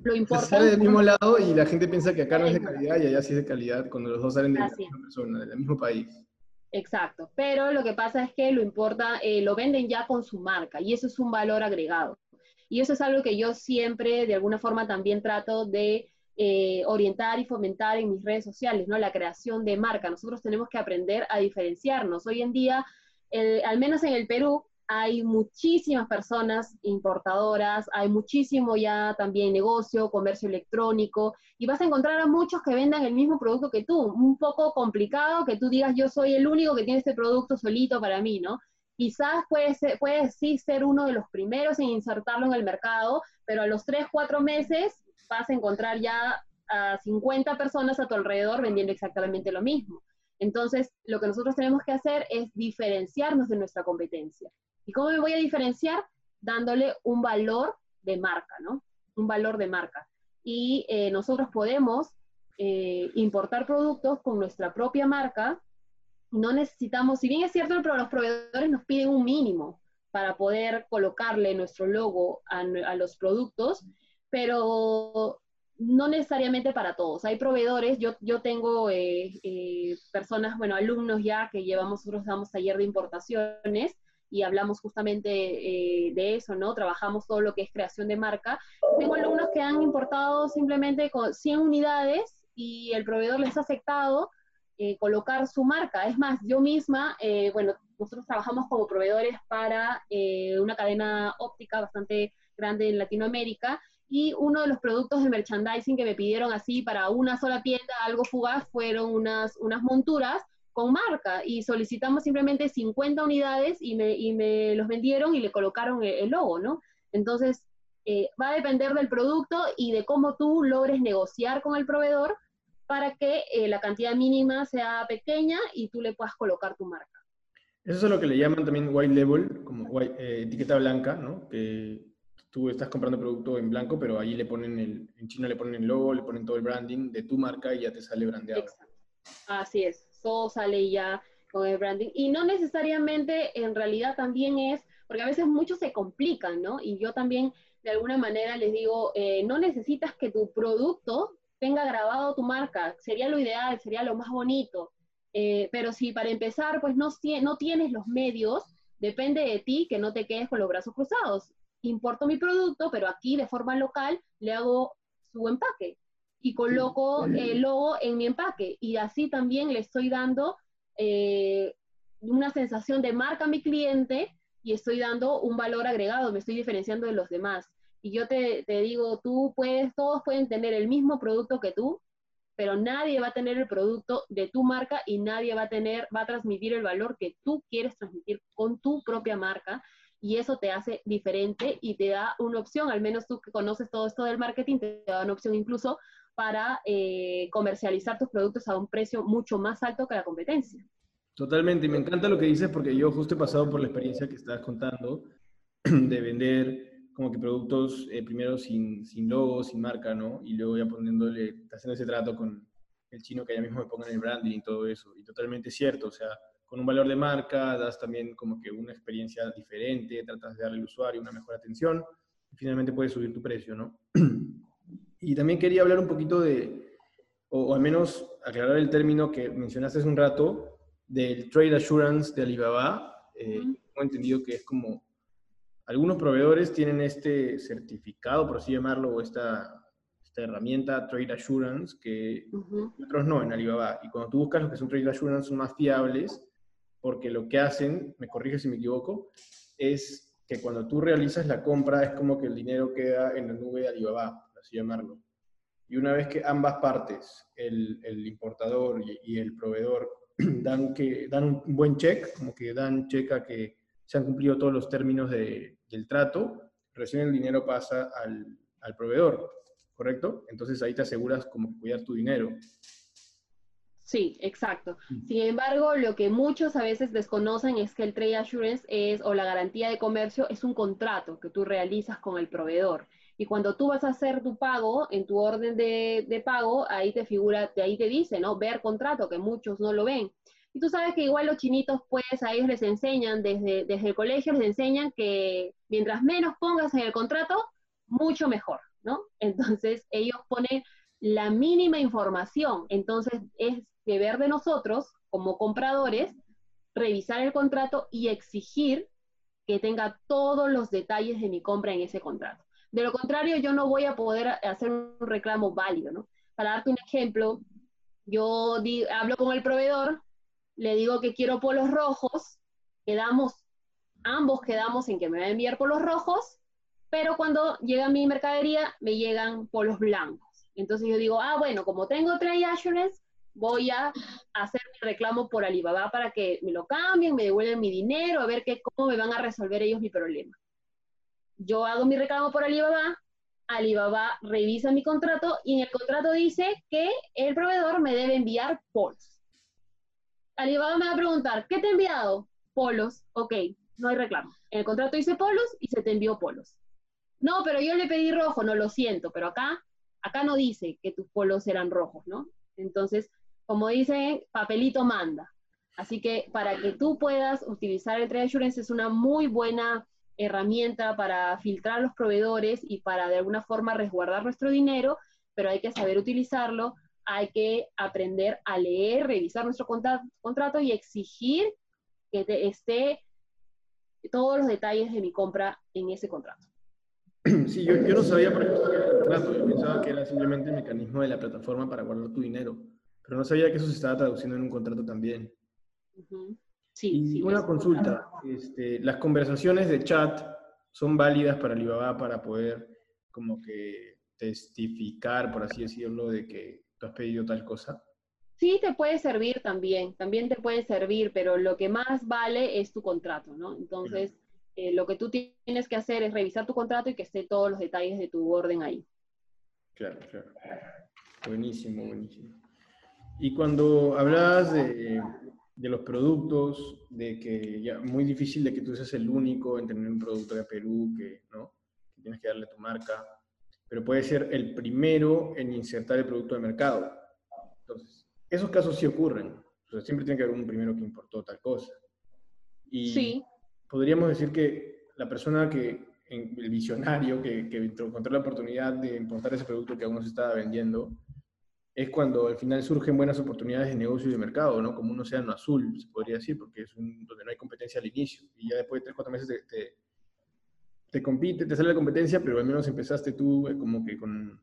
Lo importan. sale del mismo lado y la gente piensa que acá no es de calidad y allá sí es de calidad cuando los dos salen de la misma persona, del mismo país. Exacto, pero lo que pasa es que lo importa, eh, lo venden ya con su marca y eso es un valor agregado. Y eso es algo que yo siempre, de alguna forma, también trato de eh, orientar y fomentar en mis redes sociales, ¿no? La creación de marca. Nosotros tenemos que aprender a diferenciarnos. Hoy en día, al menos en el Perú, hay muchísimas personas importadoras, hay muchísimo ya también negocio, comercio electrónico, y vas a encontrar a muchos que vendan el mismo producto que tú. Un poco complicado que tú digas, yo soy el único que tiene este producto solito para mí, ¿no? Quizás puede, ser, puede sí ser uno de los primeros en insertarlo en el mercado, pero a los 3, 4 meses vas a encontrar ya a 50 personas a tu alrededor vendiendo exactamente lo mismo. Entonces, lo que nosotros tenemos que hacer es diferenciarnos de nuestra competencia. ¿Y cómo me voy a diferenciar? Dándole un valor de marca, ¿no? Un valor de marca. Y eh, nosotros podemos eh, importar productos con nuestra propia marca. No necesitamos, si bien es cierto, los proveedores nos piden un mínimo para poder colocarle nuestro logo a, los productos, pero no necesariamente para todos. Hay proveedores, yo, yo tengo eh, personas, bueno, alumnos ya que llevamos, nosotros damos taller de importaciones y hablamos justamente eh, de eso, ¿no? Trabajamos todo lo que es creación de marca. Tengo alumnos que han importado simplemente con 100 unidades y el proveedor les ha aceptado eh, colocar su marca. Es más, yo misma, eh, bueno, nosotros trabajamos como proveedores para una cadena óptica bastante grande en Latinoamérica y uno de los productos de merchandising que me pidieron así para una sola tienda, algo fugaz, fueron unas, unas monturas con marca y solicitamos simplemente 50 unidades y me, y me los vendieron y le colocaron el, logo, ¿no? Entonces, eh, va a depender del producto y de cómo tú logres negociar con el proveedor para que eh, la cantidad mínima sea pequeña y tú le puedas colocar tu marca. Eso es lo que le llaman también white label, como eh, etiqueta blanca, ¿no? Que tú estás comprando producto en blanco, pero ahí le ponen el, en China le ponen el logo, le ponen todo el branding de tu marca y ya te sale brandeado. Exacto. Así es sale ya con el branding. Y no necesariamente en realidad también es, porque a veces muchos se complican, ¿no? Y yo también de alguna manera les digo, eh, no necesitas que tu producto tenga grabado tu marca, sería lo ideal, sería lo más bonito. Eh, pero si para empezar, pues no, no tienes los medios, depende de ti que no te quedes con los brazos cruzados. Importo mi producto, pero aquí de forma local le hago su empaque y coloco el logo en mi empaque. Y así también le estoy dando eh, una sensación de marca a mi cliente y estoy dando un valor agregado, me estoy diferenciando de los demás. Y yo te, te digo, tú puedes, todos pueden tener el mismo producto que tú, pero nadie va a tener el producto de tu marca y nadie va a tener, va a transmitir el valor que tú quieres transmitir con tu propia marca y eso te hace diferente y te da una opción, al menos tú que conoces todo esto del marketing, te da una opción incluso para eh, comercializar tus productos a un precio mucho más alto que la competencia. Totalmente, y me encanta lo que dices porque yo justo he pasado por la experiencia que estás contando (clears throat) de vender como que productos eh, primero sin, sin logo, sin marca, ¿no? Y luego ya poniéndole, haciendo ese trato con el chino que ya mismo me pongan el branding y todo eso. Y totalmente cierto, o sea, con un valor de marca das también como que una experiencia diferente, tratas de darle al usuario una mejor atención y finalmente puedes subir tu precio, ¿no? (clears throat) Y también quería hablar un poquito de, o, al menos aclarar el término que mencionaste hace un rato, del Trade Assurance de Alibaba. Eh, Tengo entendido que es como, algunos proveedores tienen este certificado, por así llamarlo, o esta, esta herramienta Trade Assurance, que otros no en Alibaba. Y cuando tú buscas los que son Trade Assurance son más fiables, porque lo que hacen, me corrige si me equivoco, es que cuando tú realizas la compra es como que el dinero queda en la nube de Alibaba, así llamarlo. Y una vez que ambas partes, el, el importador y, el proveedor, (clears throat) dan, que, dan un buen check, como que dan check a que se han cumplido todos los términos de, del trato, recién el dinero pasa al, al proveedor, ¿correcto? Entonces ahí te aseguras como cuidar tu dinero. Sí, exacto. Mm. Sin embargo, lo que muchos a veces desconocen es que el trade assurance es, o la garantía de comercio, es un contrato que tú realizas con el proveedor. Y cuando tú vas a hacer tu pago, en tu orden de, pago, ahí te figura, ahí te dice, ¿no? Ver contrato, que muchos no lo ven. Y tú sabes que igual los chinitos, pues a ellos les enseñan, desde, desde el colegio les enseñan que mientras menos pongas en el contrato, mucho mejor, ¿no? Entonces ellos ponen la mínima información. Entonces es deber de nosotros, como compradores, revisar el contrato y exigir que tenga todos los detalles de mi compra en ese contrato. De lo contrario, yo no voy a poder hacer un reclamo válido, ¿no? Para darte un ejemplo, yo hablo con el proveedor, le digo que quiero polos rojos, quedamos, ambos quedamos en que me va a enviar polos rojos, pero cuando llega mi mercadería, me llegan polos blancos. Entonces yo digo, ah, bueno, como tengo trade assurance, voy a hacer mi reclamo por Alibaba para que me lo cambien, me devuelvan mi dinero, a ver qué, cómo me van a resolver ellos mi problema. Yo hago mi reclamo por Alibaba, Alibaba revisa mi contrato y en el contrato dice que el proveedor me debe enviar polos. Alibaba me va a preguntar, ¿qué te he enviado? Polos. Ok, no hay reclamo. En el contrato dice polos y se te envió polos. No, pero yo le pedí rojo, no lo siento, pero acá, acá no dice que tus polos eran rojos, ¿no? Entonces, como dice, papelito manda. Así que para que tú puedas utilizar el Trade Assurance es una muy buena herramienta para filtrar los proveedores y para de alguna forma resguardar nuestro dinero, pero hay que saber utilizarlo, hay que aprender a leer, revisar nuestro contrato y exigir que esté todos los detalles de mi compra en ese contrato. (clears throat) Sí, yo, yo no sabía por ejemplo el contrato, yo pensaba que era simplemente el mecanismo de la plataforma para guardar tu dinero. Pero no sabía que eso se estaba traduciendo en un contrato también. Sí, y una consulta. Este, ¿Las conversaciones de chat son válidas para Alibaba para poder como que testificar, por así decirlo, de que tú has pedido tal cosa? Sí, te puede servir también, también te puede servir, pero lo que más vale es tu contrato, ¿no? Entonces, eh, lo que tú tienes que hacer es revisar tu contrato y que esté todos los detalles de tu orden ahí. Claro, claro. Buenísimo, buenísimo. Y cuando hablabas de, de, los productos, de que ya muy difícil de que tú seas el único en tener un producto de Perú, que, ¿no? que tienes que darle tu marca, pero puede ser el primero en insertar el producto al mercado. Entonces, esos casos sí ocurren. O sea, siempre tiene que haber un primero que importó tal cosa. Y sí. podríamos decir que la persona que, el visionario que, que encontró la oportunidad de importar ese producto que aún no se estaba vendiendo, es cuando al final surgen buenas oportunidades de negocio y de mercado, ¿no? Como un océano azul, se podría decir, porque es un, donde no hay competencia al inicio. Y ya después de tres, cuatro meses te, te, compite, te sale la competencia, pero al menos empezaste tú eh, como que con,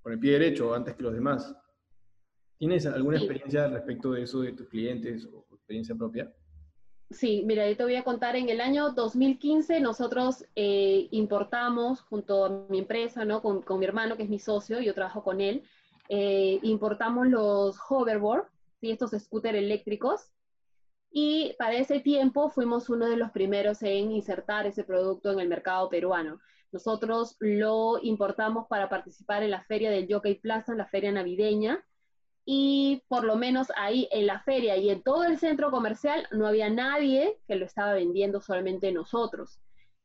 con, el pie derecho antes que los demás. ¿Tienes alguna experiencia respecto de eso de tus clientes o experiencia propia? Sí, mira, yo te voy a contar, en el año 2015 nosotros eh, importamos junto a mi empresa, ¿no? Con, con mi hermano, que es mi socio, yo trabajo con él, eh, importamos los hoverboard, ¿sí? estos scooters eléctricos, y para ese tiempo fuimos uno de los primeros en insertar ese producto en el mercado peruano. Nosotros lo importamos para participar en la feria del Jockey Plaza, la feria navideña, y por lo menos ahí en la feria y en todo el centro comercial no había nadie que lo estaba vendiendo, solamente nosotros.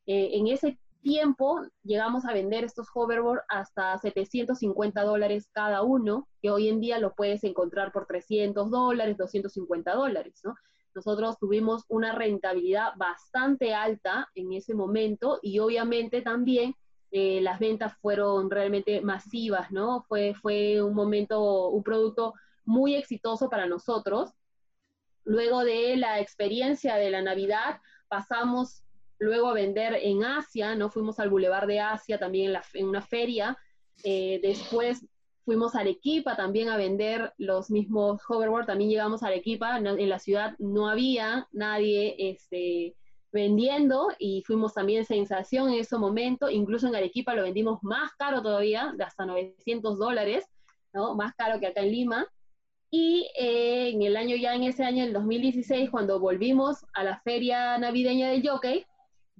Eh, en ese tiempo llegamos a vender estos hoverboard hasta 750 dólares cada uno, que hoy en día lo puedes encontrar por 300 dólares, 250 dólares, ¿no? Nosotros tuvimos una rentabilidad bastante alta en ese momento y obviamente también eh, las ventas fueron realmente masivas, ¿no? Fue, fue un momento, un producto muy exitoso para nosotros. Luego de la experiencia de la Navidad, pasamos luego a vender en Asia, ¿no? Fuimos al Boulevard de Asia también en, una feria. Eh, después fuimos a Arequipa también a vender los mismos hoverboard. También llegamos a Arequipa. en la ciudad no había nadie este, vendiendo y fuimos también sensación en ese momento, incluso en Arequipa lo vendimos más caro todavía, de hasta 900 dólares, ¿no? Más caro que acá en Lima. Y eh, en el año, ya en ese año, el 2016, cuando volvimos a la feria navideña del Jockey,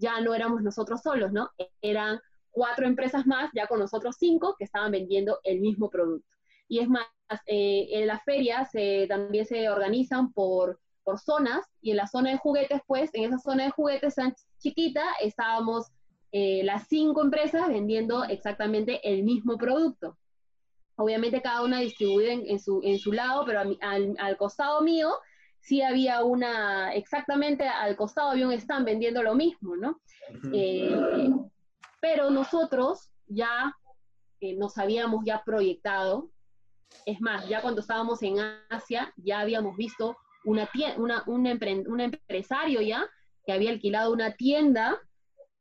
ya no éramos nosotros solos, ¿no? Eran cuatro empresas más, ya con nosotros cinco, que estaban vendiendo el mismo producto. Y es más, eh, en la feria se, también se organizan por, por zonas, y en la zona de juguetes, pues, en esa zona de juguetes tan chiquita, estábamos eh, las cinco empresas vendiendo exactamente el mismo producto. Obviamente cada una distribuida en, su, en su lado, pero al, al costado mío sí había una, exactamente al costado había un stand vendiendo lo mismo, ¿no? Eh, pero nosotros ya eh, nos habíamos ya proyectado, es más, ya cuando estábamos en Asia, ya habíamos visto una, una, un, un empresario ya que había alquilado una tienda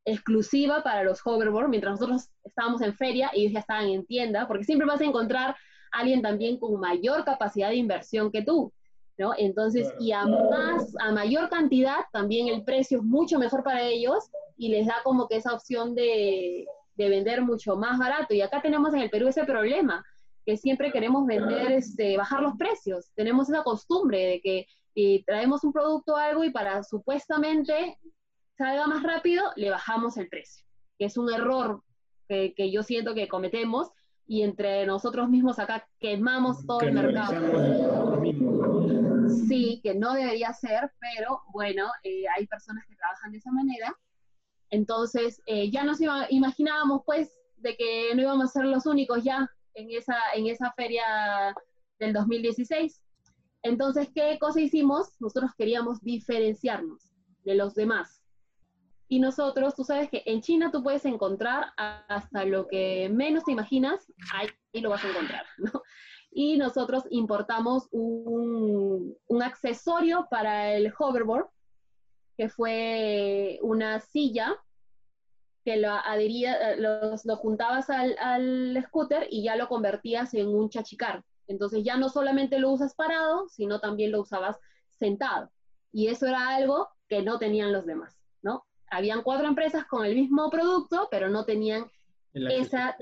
exclusiva para los hoverboard, mientras nosotros estábamos en feria, ellos ya estaban en tienda, porque siempre vas a encontrar a alguien también con mayor capacidad de inversión que tú. ¿No? Entonces, y a más, a mayor cantidad, también el precio es mucho mejor para ellos y les da como que esa opción de, de vender mucho más barato. Y acá tenemos en el Perú ese problema, que siempre queremos vender, este, bajar los precios. Tenemos esa costumbre de que eh, traemos un producto o algo y para supuestamente salga más rápido, le bajamos el precio, que es un error que, que yo siento que cometemos y entre nosotros mismos acá quemamos todo el mercado. Sí, que no debería ser, pero bueno, eh, hay personas que trabajan de esa manera. Entonces, eh, ya nos imaginábamos pues de que no íbamos a ser los únicos ya en esa, en esa feria del 2016. Entonces, ¿qué cosa hicimos? Nosotros queríamos diferenciarnos de los demás. Y nosotros, tú sabes que en China tú puedes encontrar hasta lo que menos te imaginas, ahí, lo vas a encontrar, ¿no? Y nosotros importamos un, un accesorio para el hoverboard, que fue una silla que lo adhería, lo, lo juntabas al, al, scooter y ya lo convertías en un chachicar. Entonces ya no solamente lo usas parado, sino también lo usabas sentado. Y eso era algo que no tenían los demás, ¿no? habían cuatro empresas con el mismo producto, pero no tenían esa,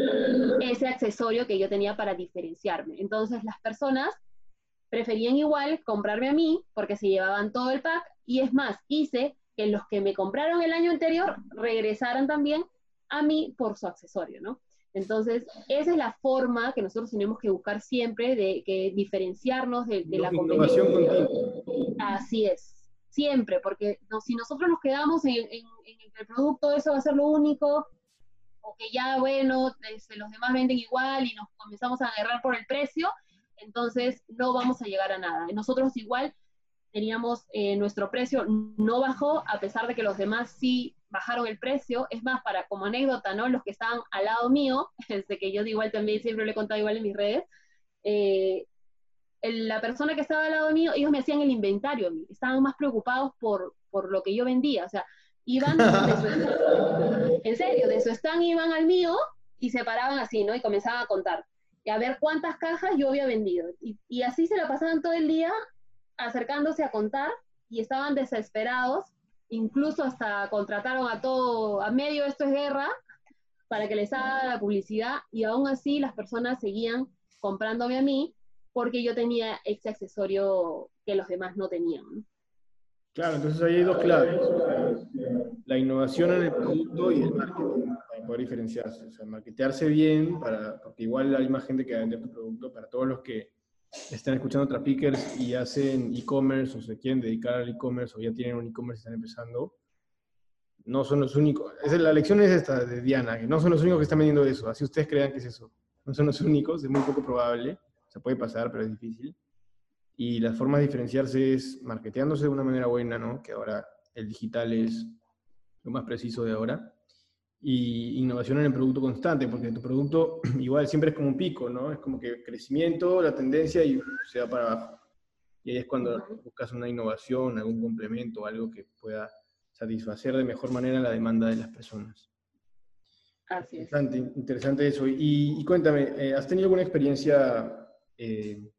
ese accesorio que yo tenía para diferenciarme. Entonces las personas preferían igual comprarme a mí porque se llevaban todo el pack y es más, hice que los que me compraron el año anterior regresaran también a mí por su accesorio, ¿no? Entonces, esa es la forma que nosotros tenemos que buscar siempre de que diferenciarnos de, la competencia. Así es siempre, porque si nosotros nos quedamos en, el producto, eso va a ser lo único, o que ya, bueno, este, los demás venden igual y nos comenzamos a agarrar por el precio, entonces no vamos a llegar a nada. Nosotros igual teníamos eh, nuestro precio no bajó, a pesar de que los demás sí bajaron el precio. Es más, para como anécdota, ¿no? Los que estaban al lado mío, desde (laughs) que yo igual también siempre le he contado igual en mis redes, eh, la persona que estaba al lado mío, ellos me hacían el inventario estaban más preocupados por, por lo que yo vendía, o sea, iban de su stand, en serio, de su stand iban al mío y se paraban así, ¿no? Y comenzaban a contar, y a ver cuántas cajas yo había vendido. Y, así se la pasaban todo el día acercándose a contar y estaban desesperados, incluso hasta contrataron a todo, a medio esto es guerra, para que les haga la publicidad, y aún así las personas seguían comprándome a mí, porque yo tenía ese accesorio que los demás no tenían. Claro, entonces ahí hay dos claves. La innovación en el producto y el marketing, para poder diferenciarse. O sea, marketearse bien, para, porque igual hay más gente que va a vender tu producto. Para todos los que están escuchando Trapickers y hacen e-commerce o se quieren dedicar al e-commerce o ya tienen un e-commerce y están empezando, no son los únicos. la lección es esta de Diana, que no son los únicos que están vendiendo eso. Así ustedes crean que es eso. No son los únicos, es muy poco probable se puede pasar, pero es difícil. Y la forma de diferenciarse es marketeándose de una manera buena, ¿no? Que ahora el digital es lo más preciso de ahora. Y innovación en el producto constante, porque tu producto (clears throat) igual siempre es como un pico, ¿no? Es como que crecimiento, la tendencia y se va para abajo. Y ahí es cuando buscas una innovación, algún complemento, algo que pueda satisfacer de mejor manera la demanda de las personas. Así es. Interesante, interesante eso. Y, cuéntame, eh, ¿has tenido alguna experiencia eh,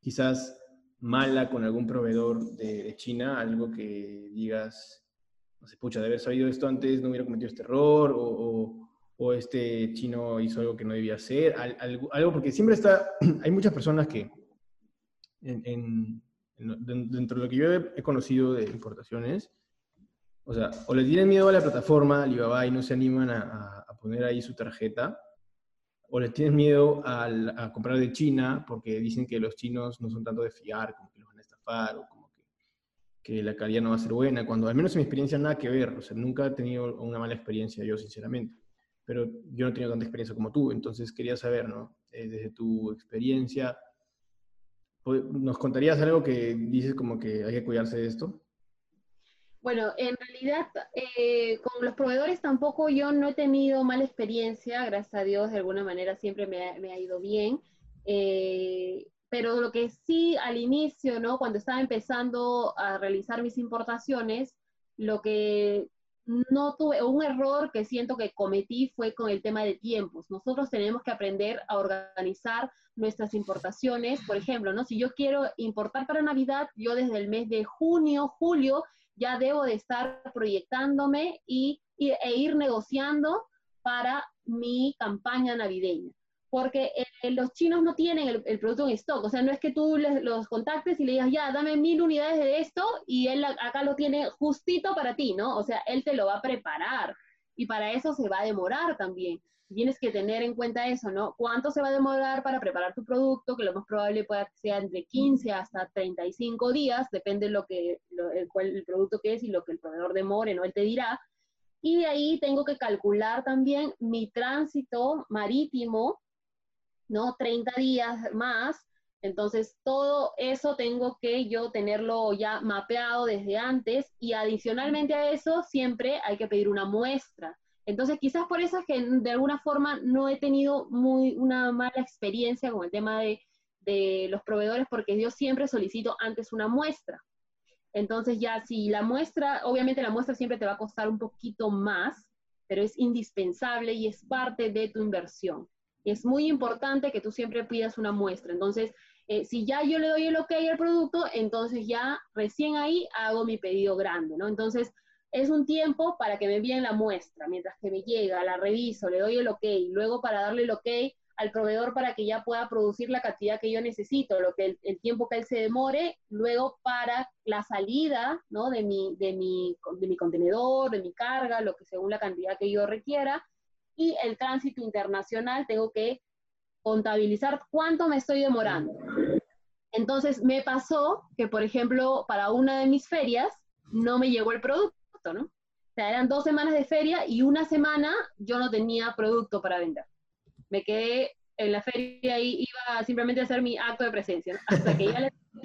quizás mala con algún proveedor de, China, algo que digas, no sé, pucha, de haber sabido esto antes no hubiera cometido este error, o, o, este chino hizo algo que no debía hacer, algo, algo, porque siempre está, (clears throat) hay muchas personas que en, dentro de lo que yo he, conocido de importaciones, o sea, o le tienen miedo a la plataforma Alibaba y no se animan a, a poner ahí su tarjeta, o le tienen miedo a, comprar de China porque dicen que los chinos no son tanto de fiar, como que los van a estafar, o como que, que, la calidad no va a ser buena, cuando al menos en mi experiencia nada que ver, o sea, nunca he tenido una mala experiencia yo, sinceramente, pero yo no he tenido tanta experiencia como tú, entonces quería saber, ¿no? Eh, desde tu experiencia, ¿nos contarías algo que dices como que hay que cuidarse de esto? Bueno, en realidad eh, con los proveedores tampoco yo no he tenido mala experiencia, gracias a Dios, de alguna manera siempre me ha, ido bien. Eh, pero lo que sí al inicio, ¿no? Cuando estaba empezando a realizar mis importaciones, lo que no tuve, un error que siento que cometí fue con el tema de tiempos. Nosotros tenemos que aprender a organizar nuestras importaciones. Por ejemplo, ¿no? Si yo quiero importar para Navidad, yo desde el mes de junio, julio, ya debo de estar proyectándome y, e ir negociando para mi campaña navideña. Porque eh, los chinos no tienen el, producto en stock, o sea, no es que tú los contactes y le digas, ya, dame mil unidades de esto y él acá lo tiene justito para ti, ¿no? O sea, él te lo va a preparar y para eso se va a demorar también tienes que tener en cuenta eso, ¿no? ¿Cuánto se va a demorar para preparar tu producto? Que lo más probable pueda que sea entre 15 hasta 35 días, depende de lo que, el, el producto que es y lo que el proveedor demore, ¿no? Él te dirá. Y de ahí tengo que calcular también mi tránsito marítimo, ¿no? 30 días más. Entonces, todo eso tengo que yo tenerlo ya mapeado desde antes y adicionalmente a eso, siempre hay que pedir una muestra entonces, quizás por eso es que de alguna forma no he tenido muy una mala experiencia con el tema de, los proveedores, porque yo siempre solicito antes una muestra. Entonces, ya si la muestra, obviamente la muestra siempre te va a costar un poquito más, pero es indispensable y es parte de tu inversión. Es muy importante que tú siempre pidas una muestra. Entonces, eh, si ya yo le doy el ok al producto, entonces ya recién ahí hago mi pedido grande, ¿no? Entonces, es un tiempo para que me envíen la muestra, mientras que me llega, la reviso, le doy el ok, luego para darle el ok al proveedor para que ya pueda producir la cantidad que yo necesito, lo que el, tiempo que él se demore, luego para la salida ¿no? de, mi, de, mi, de mi contenedor, de mi carga, lo que según la cantidad que yo requiera, y el tránsito internacional tengo que contabilizar cuánto me estoy demorando. Entonces me pasó que, por ejemplo, para una de mis ferias no me llegó el producto ¿no? O sea, eran dos semanas de feria y una semana yo no tenía producto para vender. Me quedé en la feria y iba simplemente a hacer mi acto de presencia, Hasta que ya le (laughs)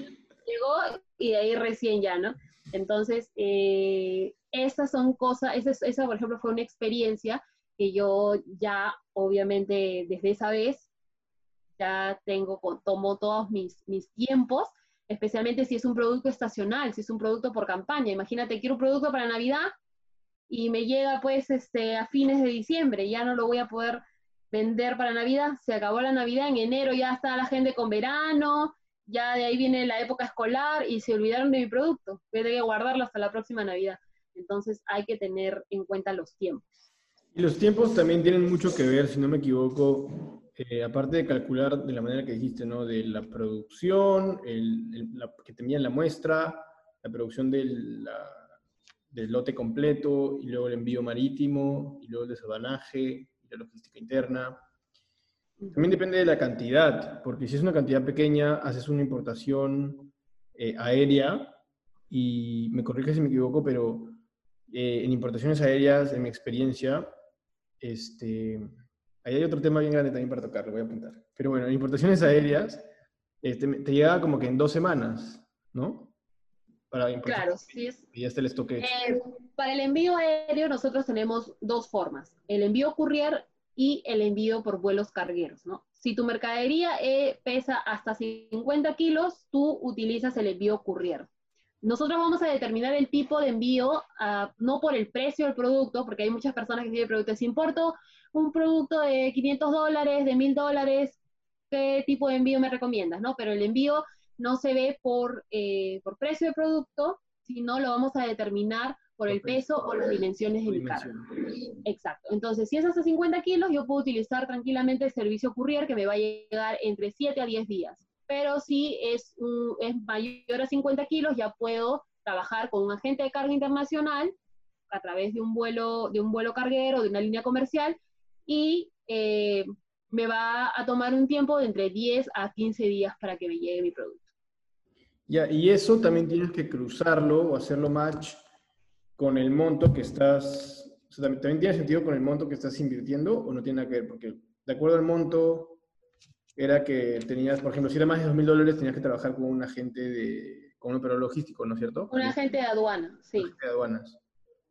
llegó y de ahí recién ya, ¿no? Entonces, eh, esas son cosas, esa, esa, por ejemplo fue una experiencia que yo ya obviamente desde esa vez ya tengo, tomo todos mis, mis tiempos especialmente si es un producto estacional, si es un producto por campaña. Imagínate, quiero un producto para Navidad y me llega pues este, a fines de diciembre, ya no lo voy a poder vender para Navidad, se acabó la Navidad, en enero ya está la gente con verano, ya de ahí viene la época escolar y se olvidaron de mi producto, voy a guardarlo hasta la próxima Navidad. Entonces hay que tener en cuenta los tiempos. Y los tiempos también tienen mucho que ver, si no me equivoco, eh, aparte de calcular de la manera que dijiste, ¿no? De la producción, el, que te la muestra, la producción del, del, lote completo, y luego el envío marítimo, y luego el desabanaje, y la logística interna. También depende de la cantidad, porque si es una cantidad pequeña, haces una importación eh, aérea, y me corrige si me equivoco, pero eh, en importaciones aéreas, en mi experiencia, este, Ahí hay otro tema bien grande también para tocar, lo voy a apuntar. Pero bueno, en importaciones aéreas, este, te llega como que en dos semanas, ¿no? Para claro, sí es. Y el estoque. Eh, para el envío aéreo nosotros tenemos dos formas, el envío courier y el envío por vuelos cargueros, ¿no? Si tu mercadería eh, pesa hasta 50 kilos, tú utilizas el envío courier. Nosotros vamos a determinar el tipo de envío, ah, no por el precio del producto, porque hay muchas personas que tienen productos importo, un producto de 500 dólares, de 1000 dólares, ¿qué tipo de envío me recomiendas? ¿no? Pero el envío no se ve por, eh, por precio de producto, sino lo vamos a determinar por el peso o las dimensiones de mi carga. Exacto. Entonces, si es hasta 50 kilos, yo puedo utilizar tranquilamente el servicio courier que me va a llegar entre 7 a 10 días. Pero si es, es mayor a 50 kilos, ya puedo trabajar con un agente de carga internacional a través de un vuelo, de un vuelo carguero, de una línea comercial, y eh, me va a tomar un tiempo de entre 10 a 15 días para que me llegue mi producto. Ya, y eso también tienes que cruzarlo o hacerlo match con el monto que estás, también, tiene sentido con el monto que estás invirtiendo o no tiene nada que ver, porque de acuerdo al monto era que tenías, por ejemplo, si era más de 2 mil dólares, tenías que trabajar con un agente de, con un operador logístico, ¿no es cierto? Un agente de aduana, sí. Un agente de aduanas.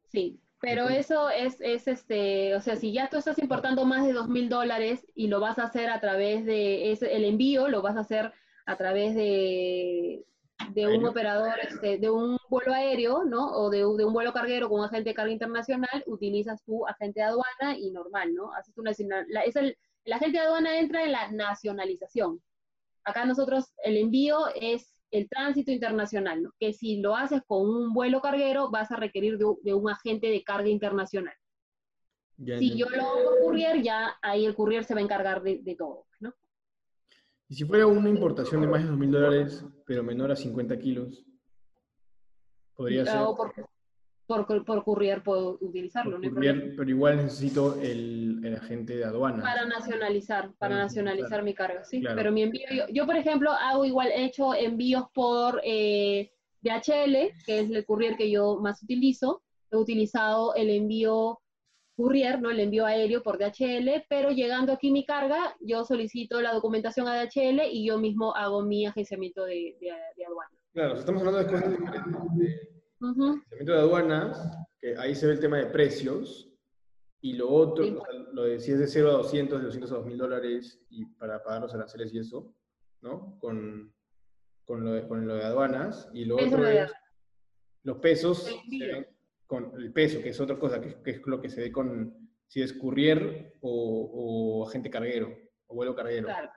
Sí, pero eso es, es, este, o sea, si ya tú estás importando más de 2 mil dólares y lo vas a hacer a través de, es, el envío lo vas a hacer a través de, de un operador, este, de un vuelo aéreo, ¿no? O de, de, un vuelo carguero con un agente de carga internacional, utilizas tu agente de aduana y normal, ¿no? Haces una, la, es el, el agente de aduana entra en la nacionalización. Acá nosotros, el envío es el tránsito internacional, ¿no? que si lo haces con un vuelo carguero vas a requerir de, un agente de carga internacional. si yo lo hago courier, ya ahí el courier se va a encargar de, todo, ¿no? Y si fuera una importación de más de 2.000 mil dólares, pero menor a 50 kilos, podría ser por, por courier puedo utilizarlo. no pero igual necesito el, el, agente de aduana. Para nacionalizar, para nacionalizar mi carga, sí. Pero mi envío, yo, por ejemplo hago igual, he hecho envíos por eh, DHL, que es el courier que yo más utilizo. He utilizado el envío courier, ¿no? El envío aéreo por DHL, pero llegando aquí mi carga, yo solicito la documentación a DHL y yo mismo hago mi agenciamiento de, de, aduana. Claro, estamos hablando de cosas diferentes. Uh de aduanas, que ahí se ve el tema de precios, y lo otro, lo de si es de 0 a 200, de 200 a 2000 dólares, y para pagar los aranceles y eso, ¿no? Con, con, lo, de, con lo de aduanas, y lo otro es los pesos, con el peso, que es otra cosa, que, es lo que se ve con si es courier o, agente carguero, o vuelo carguero. Claro.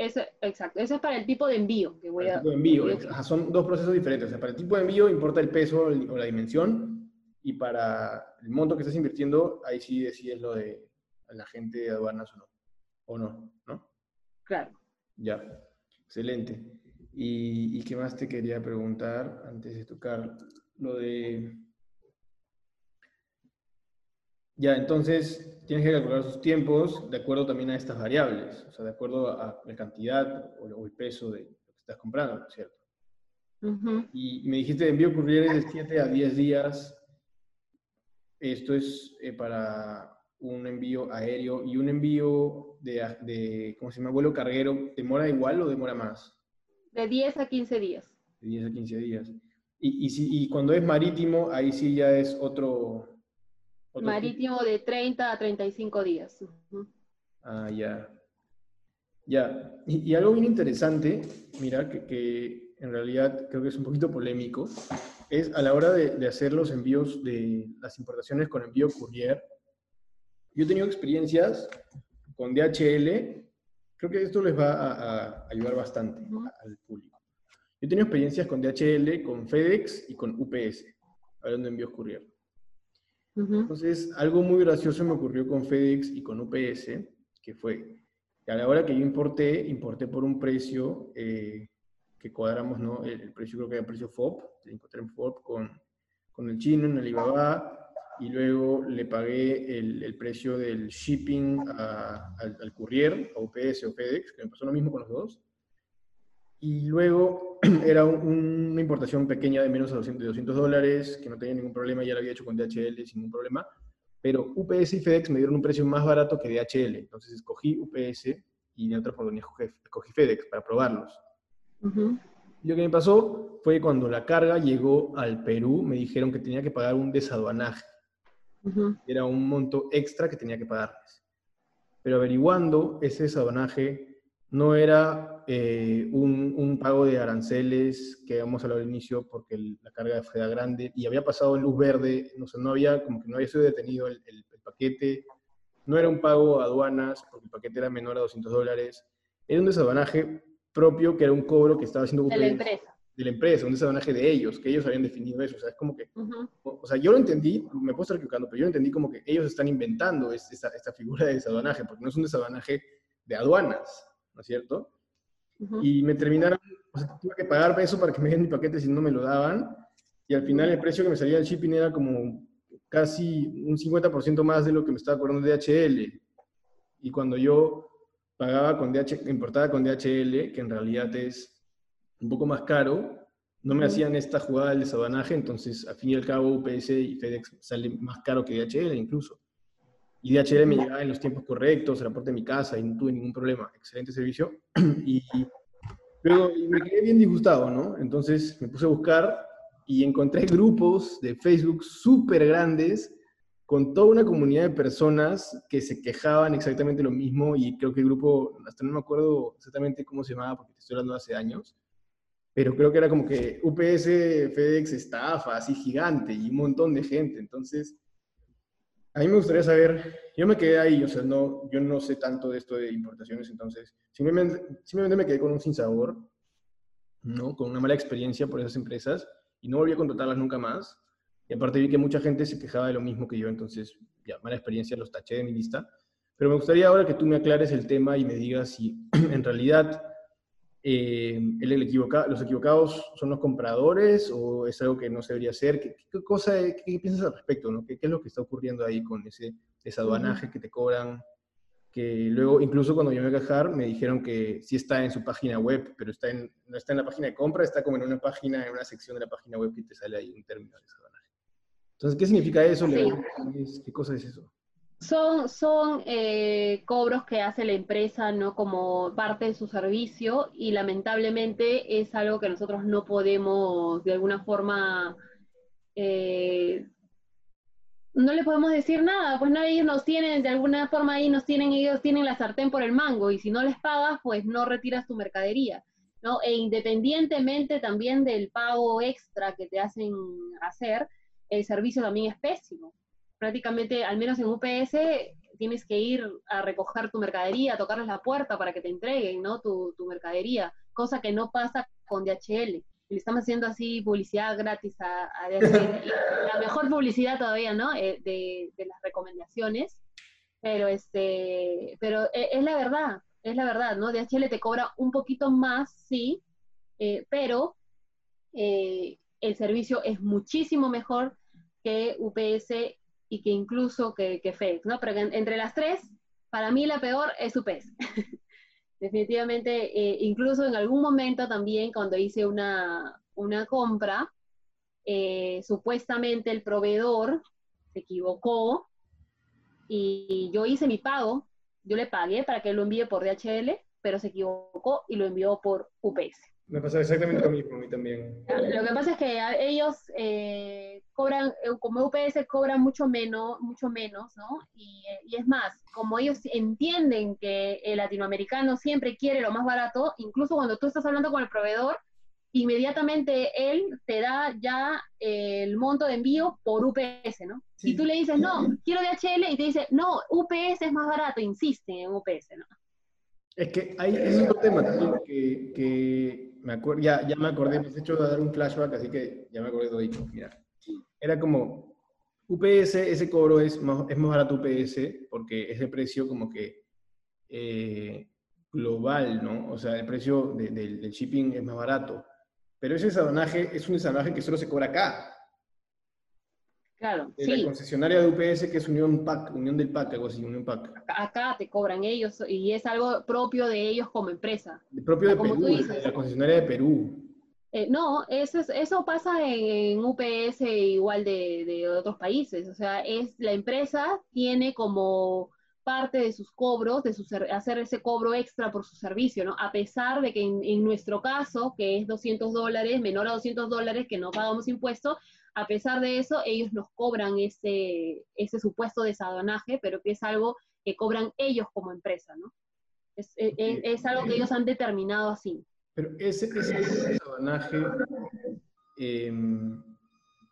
Eso, exacto, eso es para el tipo de envío que voy a... tipo de envío, son dos procesos diferentes. O sea, para el tipo de envío importa el peso o la dimensión, y para el monto que estás invirtiendo, ahí sí decides lo de la gente de aduanas o no. O no, ¿no? Claro. Ya, excelente. ¿Y, ¿Y qué más te quería preguntar antes de tocar lo de ya, entonces tienes que calcular sus tiempos de acuerdo también a estas variables, o sea, de acuerdo a la cantidad o el peso de lo que estás comprando, ¿cierto? Y me dijiste de envío courier de 7 a 10 días. Esto es eh, para un envío aéreo y un envío de, de, ¿cómo se llama? Vuelo carguero, ¿demora igual o demora más? De 10 a 15 días. De 10 a 15 días. Y, y, si, y cuando es marítimo, ahí sí ya es otro, Marítimo de 30 a 35 días. Ah, ya. Ya. Y, algo bien interesante, mira, que, en realidad creo que es un poquito polémico, es a la hora de, hacer los envíos de las importaciones con envío courier. Yo he tenido experiencias con DHL, creo que esto les va a, ayudar bastante al público. Yo he tenido experiencias con DHL, con FedEx y con UPS, hablando de envíos courier. Entonces, algo muy gracioso me ocurrió con FedEx y con UPS, que fue que a la hora que yo importé, importé por un precio eh, que cuadramos, ¿no? El, precio creo que era el precio FOB, encontré en FOB con, con el chino, en Alibaba, y luego le pagué el, el precio del shipping al, al, courier, a UPS o FedEx, que me pasó lo mismo con los dos. Y luego (clears throat) era una importación pequeña de menos de 200, dólares, que no tenía ningún problema, ya lo había hecho con DHL sin ningún problema. Pero UPS y FedEx me dieron un precio más barato que DHL. Entonces escogí UPS y de otra forma escogí FedEx para probarlos. Lo que me pasó fue cuando la carga llegó al Perú, me dijeron que tenía que pagar un desaduanaje. Era un monto extra que tenía que pagarles. Pero averiguando, ese desaduanaje no era eh, un, pago de aranceles que habíamos hablado al inicio porque la carga era grande y había pasado en luz verde, no, sé, no había, como que no había sido detenido el, paquete, no era un pago a aduanas porque el paquete era menor a 200 dólares, era un desaduanaje propio que era un cobro que estaba haciendo de la empresa. de la empresa, un desaduanaje de ellos, que ellos habían definido eso. O sea, es como que, o, sea, yo lo entendí, me puedo estar equivocando, pero yo lo entendí como que ellos están inventando esta, esta figura de desaduanaje, porque no es un desaduanaje de aduanas, ¿no es cierto? Y me terminaron, o sea, tuve que pagar eso para que me den mi paquete si no me lo daban, y al final el precio que me salía del shipping era como casi un 50% más de lo que me estaba cobrando DHL. Y cuando yo pagaba con DHL, importaba con DHL, que en realidad es un poco más caro, no me hacían esta jugada del desadanaje, entonces al fin y al cabo UPS y FedEx salen más caro que DHL incluso. Y DHL me llegaba en los tiempos correctos, el aporte de mi casa y no tuve ningún problema. Excelente servicio. (clears throat) y luego me quedé bien disgustado, ¿no? Entonces me puse a buscar y encontré grupos de Facebook súper grandes con toda una comunidad de personas que se quejaban exactamente lo mismo y creo que el grupo, hasta no me acuerdo exactamente cómo se llamaba porque te estoy hablando hace años, pero creo que era como que UPS, FedEx, estafa, así gigante y un montón de gente. Entonces, a mí me gustaría saber, yo me quedé ahí, o sea, no, yo no sé tanto de esto de importaciones, entonces simplemente, simplemente me quedé con un sinsabor, ¿no? Con una mala experiencia por esas empresas y no volví a contratarlas nunca más. Y aparte vi que mucha gente se quejaba de lo mismo que yo, entonces ya, mala experiencia, los taché de mi lista. Pero me gustaría ahora que tú me aclares el tema y me digas si (clears throat) en realidad eh, el, los equivocados son los compradores o es algo que no se debería hacer. ¿Qué, cosa, qué, piensas al respecto? ¿no? ¿Qué, es lo que está ocurriendo ahí con ese desaduanaje que te cobran? Que luego, incluso cuando yo me a quejar, me dijeron que sí está en su página web, pero está en, no está en la página de compra, está como en una página, en una sección de la página web que te sale ahí un término de desaduanaje. Entonces, ¿qué significa eso? ¿Qué cosa es eso? Son, son eh, cobros que hace la empresa no como parte de su servicio y lamentablemente es algo que nosotros no podemos de alguna forma eh, no le podemos decir nada, pues no, ellos nos tienen, de alguna forma ahí nos tienen, ellos tienen la sartén por el mango y si no les pagas, pues no retiras tu mercadería, ¿no? E independientemente también del pago extra que te hacen hacer, el servicio también es pésimo. Prácticamente, al menos en UPS, tienes que ir a recoger tu mercadería, a tocarles la puerta para que te entreguen, ¿no? Tu, mercadería, cosa que no pasa con DHL. Le estamos haciendo así publicidad gratis a, DHL. (laughs) la mejor publicidad todavía, ¿no? Eh, de, las recomendaciones. Pero, este, pero eh, es la verdad, es la verdad, ¿no? DHL te cobra un poquito más, sí, eh, pero el servicio es muchísimo mejor que UPS y que incluso que, que ¿no? Pero entre las tres, para mí la peor es UPS. (laughs) Definitivamente, eh, incluso en algún momento también cuando hice una, una compra, eh, supuestamente el proveedor se equivocó y yo hice mi pago, yo le pagué para que lo envíe por DHL, pero se equivocó y lo envió por UPS. Me pasa exactamente lo mismo a mí también. Lo que pasa es que ellos eh, cobran, eh, como UPS cobran mucho menos, mucho menos, ¿no? Y, es más, como ellos entienden que el latinoamericano siempre quiere lo más barato, incluso cuando tú estás hablando con el proveedor, inmediatamente él te da ya el monto de envío por UPS, ¿no? Y tú le dices, no, quiero DHL, y te dice, no, UPS es más barato, insiste en UPS, ¿no? Es que hay es otro tema también que me acuerdo, ya, ya me acordé, me has hecho dar un flashback, así que ya me acordé de todo. Mira, era como UPS, ese cobro es más, es más barato UPS porque es de precio como que eh, global, ¿no? O sea, el precio del shipping es más barato. Pero ese sabonaje es un sabonaje que solo se cobra acá. Claro, de La concesionaria de UPS, que es Unión PAC, Unión del PAC, algo así, Unión PAC. Acá te cobran ellos y es algo propio de ellos como empresa. propio de Perú, la concesionaria de Perú. Eh, no, eso, eso pasa en, UPS igual de, de, otros países. O sea, es la empresa tiene como parte de sus cobros, de su, hacer ese cobro extra por su servicio, ¿no? A pesar de que en, en nuestro caso, que es 200 dólares, menor a 200 dólares, que no pagamos impuestos, a pesar de eso, ellos nos cobran ese, ese supuesto desadonaje, pero que es algo que cobran ellos como empresa, ¿no? Es, e, e, es, algo que ellos han determinado así. Pero ese, ese em,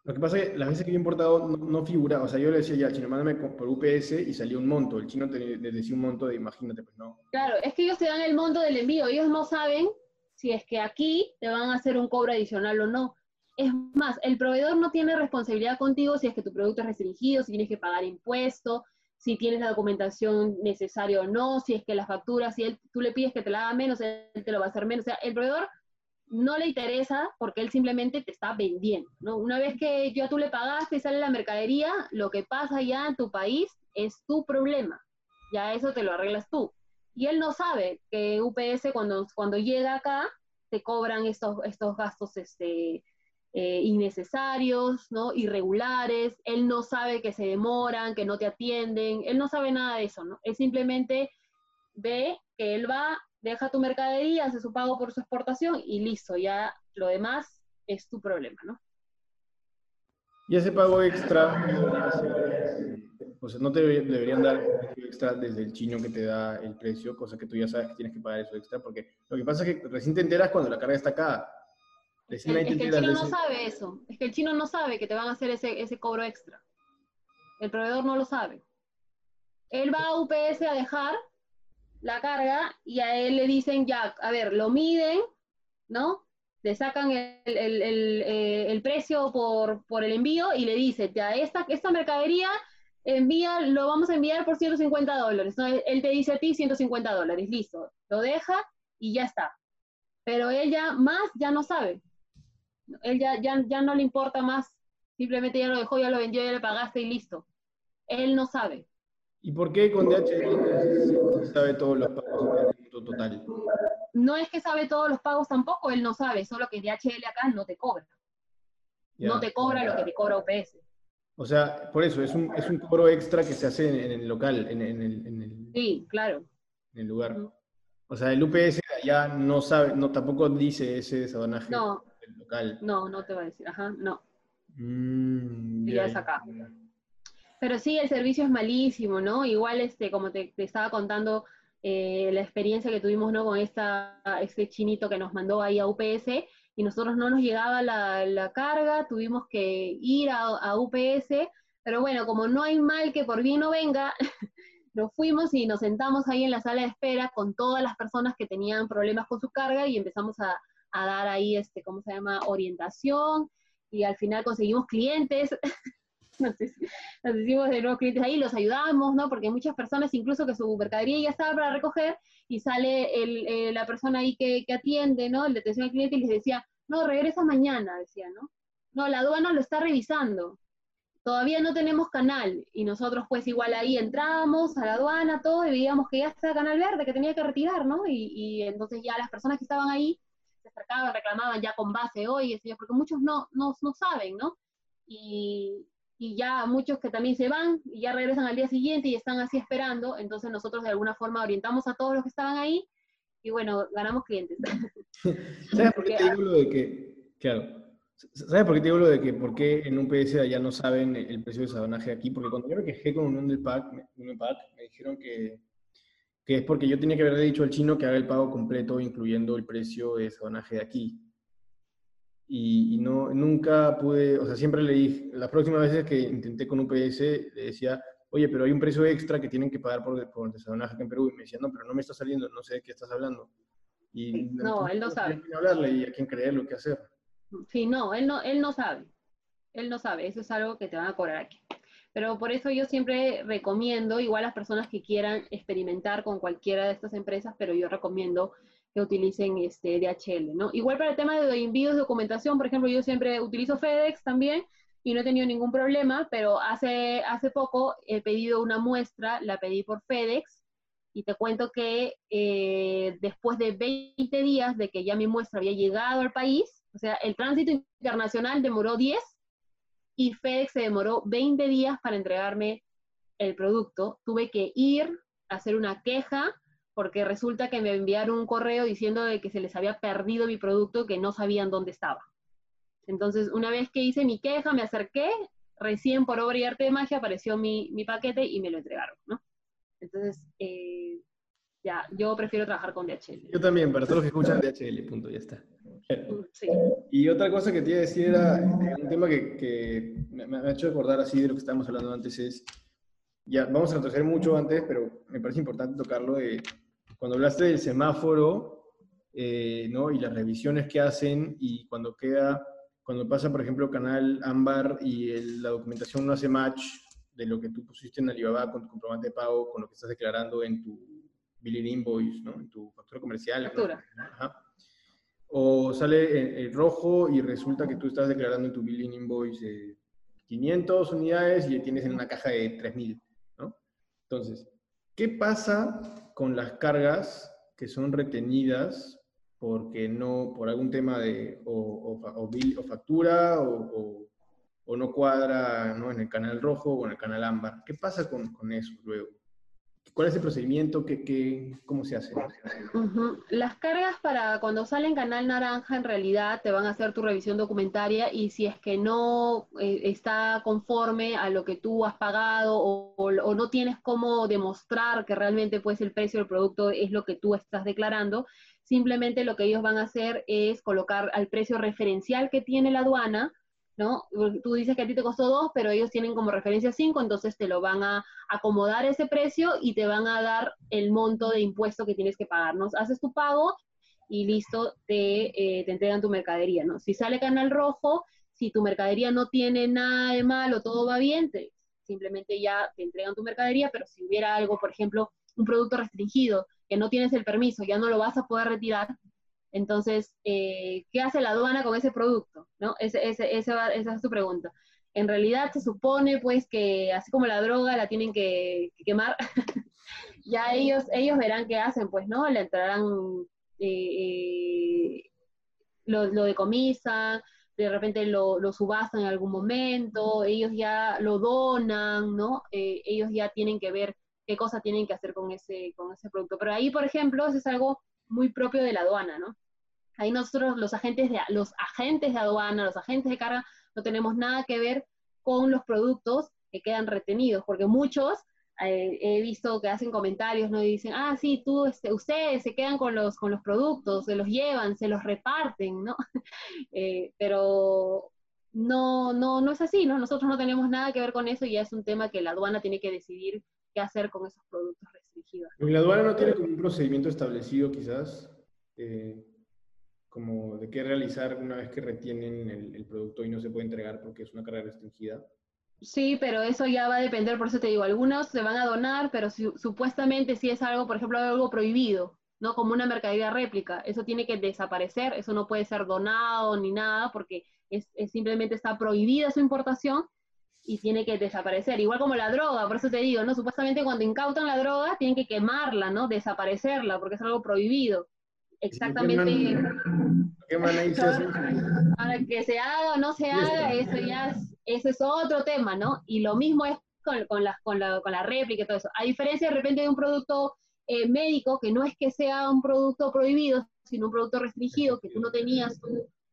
lo que pasa es que las veces que yo he importado no, no, figura, o sea, yo le decía ya al chino, mándame por UPS y salió un monto, el chino te, decía un monto de, imagínate, pues no. Claro, es que ellos te dan el monto del envío, ellos no saben si es que aquí te van a hacer un cobro adicional o no. Es más, el proveedor no tiene responsabilidad contigo si es que tu producto es restringido, si tienes que pagar impuestos, si tienes la documentación necesaria o no, si es que las facturas, si él, tú le pides que te la haga menos, él te lo va a hacer menos. O sea, el proveedor no le interesa porque él simplemente te está vendiendo, ¿no? Una vez que ya tú le pagaste y sale la mercadería, lo que pasa ya en tu país es tu problema. Ya eso te lo arreglas tú. Y él no sabe que UPS cuando, cuando llega acá te cobran estos, estos gastos este, eh, innecesarios, ¿no? irregulares, él no sabe que se demoran, que no te atienden, él no sabe nada de eso, ¿no? Él simplemente ve que él va, deja tu mercadería, hace su pago por su exportación y listo, ya lo demás es tu problema, ¿no? Y ese pago extra, o sea, no te deberían dar extra desde el chino que te da el precio, cosa que tú ya sabes que tienes que pagar eso extra, porque lo que pasa es que recién te enteras cuando la carga está acá. Es, que el chino no sabe eso. Es que el chino no sabe que te van a hacer ese, ese cobro extra. El proveedor no lo sabe. Él va a UPS a dejar la carga y a él le dicen, ya, a ver, lo miden, ¿no? Le sacan el, el, el, eh, el precio por, por, el envío y le dicen, ya, esta, esta mercadería envía, lo vamos a enviar por 150 dólares. ¿no? Él te dice a ti 150 dólares, listo. Lo deja y ya está. Pero ella más ya no sabe él ya, ya, no le importa más, simplemente ya lo dejó, ya lo vendió, ya le pagaste y listo. Él no sabe. ¿Y por qué con DHL sabe todos los pagos total? No es que sabe todos los pagos tampoco, él no sabe, solo que DHL acá no te cobra. no te cobra lo que te cobra UPS. O sea, por eso, es un, es un cobro extra que se hace en, el local, en, el, en, el, Sí, claro. En el lugar. O sea, el UPS ya no sabe, no tampoco dice ese desadonaje. No, no, no te va a decir, ajá, no. Mm, ya es acá. Pero sí, el servicio es malísimo, ¿no? Igual, este, como te, estaba contando, eh, la experiencia que tuvimos, ¿no? Con esta, este chinito que nos mandó ahí a UPS, y nosotros no nos llegaba la, carga, tuvimos que ir a, a, UPS, pero bueno, como no hay mal que por bien no venga, (laughs) nos fuimos y nos sentamos ahí en la sala de espera con todas las personas que tenían problemas con su carga y empezamos a, a dar ahí, este, ¿cómo se llama?, orientación, y al final conseguimos clientes, (laughs) nos, hicimos de nuevos clientes ahí, los ayudamos, ¿no? Porque muchas personas, incluso que su mercadería ya estaba para recoger, y sale el, eh, la persona ahí que, atiende, ¿no? El de atención al cliente y les decía, no, regresa mañana, decía, ¿no? No, la aduana lo está revisando. Todavía no tenemos canal y nosotros pues igual ahí entrábamos a la aduana, todo, y veíamos que ya está canal verde, que tenía que retirar, ¿no? Y, y entonces ya las personas que estaban ahí acercaban, reclamaban ya con base hoy, porque muchos no, no, no saben, ¿no? Y, y, ya muchos que también se van y ya regresan al día siguiente y están así esperando, entonces nosotros de alguna forma orientamos a todos los que estaban ahí y bueno, ganamos clientes. (laughs) ¿Sabes por qué te digo lo de que, claro, ¿sabes por qué te digo lo de que por qué en un PS ya no saben el precio de sabonaje aquí? Porque cuando yo me quejé con Unión del PAC, Unión PAC me dijeron que que es porque yo tenía que haberle dicho al chino que haga el pago completo, incluyendo el precio de sabonaje de aquí. Y, no, nunca pude, o sea, siempre le dije, las próximas veces que intenté con UPS, le decía, oye, pero hay un precio extra que tienen que pagar por, por el sabonaje en Perú. Y me decía, no, pero no me está saliendo, no sé de qué estás hablando. Y no, él no sabe. hablarle y a quién creerlo, qué hacer. Sí, no, él no, él no sabe. Él no sabe, eso es algo que te van a cobrar aquí. Pero por eso yo siempre recomiendo, igual a las personas que quieran experimentar con cualquiera de estas empresas, pero yo recomiendo que utilicen este DHL, ¿no? Igual para el tema de envíos de documentación, por ejemplo, yo siempre utilizo FedEx también y no he tenido ningún problema, pero hace, hace poco he pedido una muestra, la pedí por FedEx y te cuento que eh, después de 20 días de que ya mi muestra había llegado al país, o sea, el tránsito internacional demoró 10 y FedEx se demoró 20 días para entregarme el producto. Tuve que ir a hacer una queja porque resulta que me enviaron un correo diciendo de que se les había perdido mi producto, que no sabían dónde estaba. Entonces, una vez que hice mi queja, me acerqué, recién por obra y arte de magia apareció mi, mi paquete y me lo entregaron, ¿no? Entonces, eh, ya, yo prefiero trabajar con DHL. Yo también, para todos los que escuchan DHL, punto, ya está. Y otra cosa que te iba a decir era este, un tema que, que me, ha hecho recordar así de lo que estábamos hablando antes es, ya vamos a retroceder mucho antes, pero me parece importante tocarlo de, cuando hablaste del semáforo, eh, ¿no? Y las revisiones que hacen y cuando queda, cuando pasa, por ejemplo, Canal Ámbar y la documentación no hace match de lo que tú pusiste en Alibaba con tu comprobante de pago, con lo que estás declarando en tu billing invoice, ¿no? En tu factura comercial. Factura. O sale en, rojo y resulta que tú estás declarando en tu billing invoice 500 unidades y tienes en una caja de 3000, ¿no? Entonces, ¿qué pasa con las cargas que son retenidas porque no, por algún tema de o, o, factura o, no cuadra ¿no? en el canal rojo o en el canal ámbar. ¿Qué pasa con, con eso luego? ¿Cuál es el procedimiento? ¿Qué, qué, ¿Cómo se hace? Las cargas para cuando sale en canal naranja en realidad te van a hacer tu revisión documentaria y si es que no eh, está conforme a lo que tú has pagado o, o, no tienes cómo demostrar que realmente pues el precio del producto es lo que tú estás declarando, simplemente lo que ellos van a hacer es colocar al precio referencial que tiene la aduana, ¿no? Tú dices que a ti te costó dos, pero ellos tienen como referencia cinco, entonces te lo van a acomodar ese precio y te van a dar el monto de impuesto que tienes que pagar, ¿no? Haces tu pago y listo, te, eh, te entregan tu mercadería, ¿no? Si sale canal rojo, si tu mercadería no tiene nada de malo, todo va bien, simplemente ya te entregan tu mercadería, pero si hubiera algo, por ejemplo, un producto restringido, que no tienes el permiso, ya no lo vas a poder retirar, entonces, eh, ¿qué hace la aduana con ese producto? ¿No? esa es tu pregunta. En realidad se supone pues que así como la droga la tienen que, quemar, (laughs) ya ellos, ellos verán qué hacen, pues, ¿no? Le entrarán, eh, eh, lo, lo, decomisan, de repente lo, lo, subastan en algún momento, ellos ya lo donan, ¿no? ellos ya tienen que ver qué cosa tienen que hacer con ese, con ese producto. Pero ahí, por ejemplo, eso es algo muy propio de la aduana, ¿no? Ahí nosotros, los agentes de, los agentes de aduana, los agentes de carga, no tenemos nada que ver con los productos que quedan retenidos, porque muchos eh, he visto que hacen comentarios, ¿no? Y dicen, ah, sí, tú, este, ustedes se quedan con los, con los productos, se los llevan, se los reparten, ¿no? (laughs) Eh, pero no, no, no es así, ¿no? Nosotros no tenemos nada que ver con eso y ya es un tema que la aduana tiene que decidir qué hacer con esos productos restringidos. ¿La aduana no tiene como un procedimiento establecido quizás? Eh, como de qué realizar una vez que retienen el, producto y no se puede entregar porque es una carga restringida? Sí, pero eso ya va a depender, por eso te digo, algunos se van a donar, pero supuestamente si es algo, por ejemplo, algo prohibido, ¿no? Como una mercadería réplica, eso tiene que desaparecer, eso no puede ser donado ni nada porque es, simplemente está prohibida su importación y tiene que desaparecer. Igual como la droga, por eso te digo, ¿no? Supuestamente cuando incautan la droga tienen que quemarla, ¿no? Desaparecerla, porque es algo prohibido. Exactamente. ¿Qué (laughs) Para que se haga o no se haga, eso ya es, ese es otro tema, ¿no? Y lo mismo es con, con, la, con, la, con la réplica y todo eso. A diferencia de repente de un producto eh, médico, que no es que sea un producto prohibido, sino un producto restringido, que tú no tenías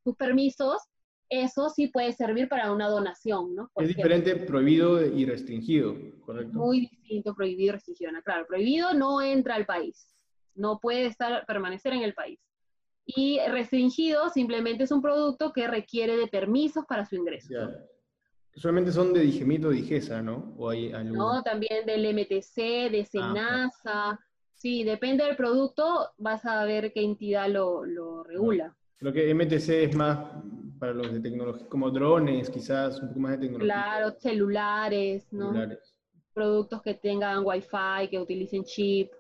tus permisos, eso sí puede servir para una donación, ¿no? es diferente prohibido y restringido, ¿correcto? Muy distinto prohibido y restringido. Claro, prohibido no entra al país, no puede estar, permanecer en el país. Y restringido simplemente es un producto que requiere de permisos para su ingreso. Ya. Solamente son de Digemito o Digesa, ¿no? ¿O hay No, también del MTC, de Senasa. sí, depende del producto, vas a ver qué entidad lo, lo regula. Creo que MTC es más para los de tecnología, como drones, quizás, un poco más de tecnología. Claro, celulares, ¿no? Celulares. Productos que tengan Wi-Fi, que utilicen chip.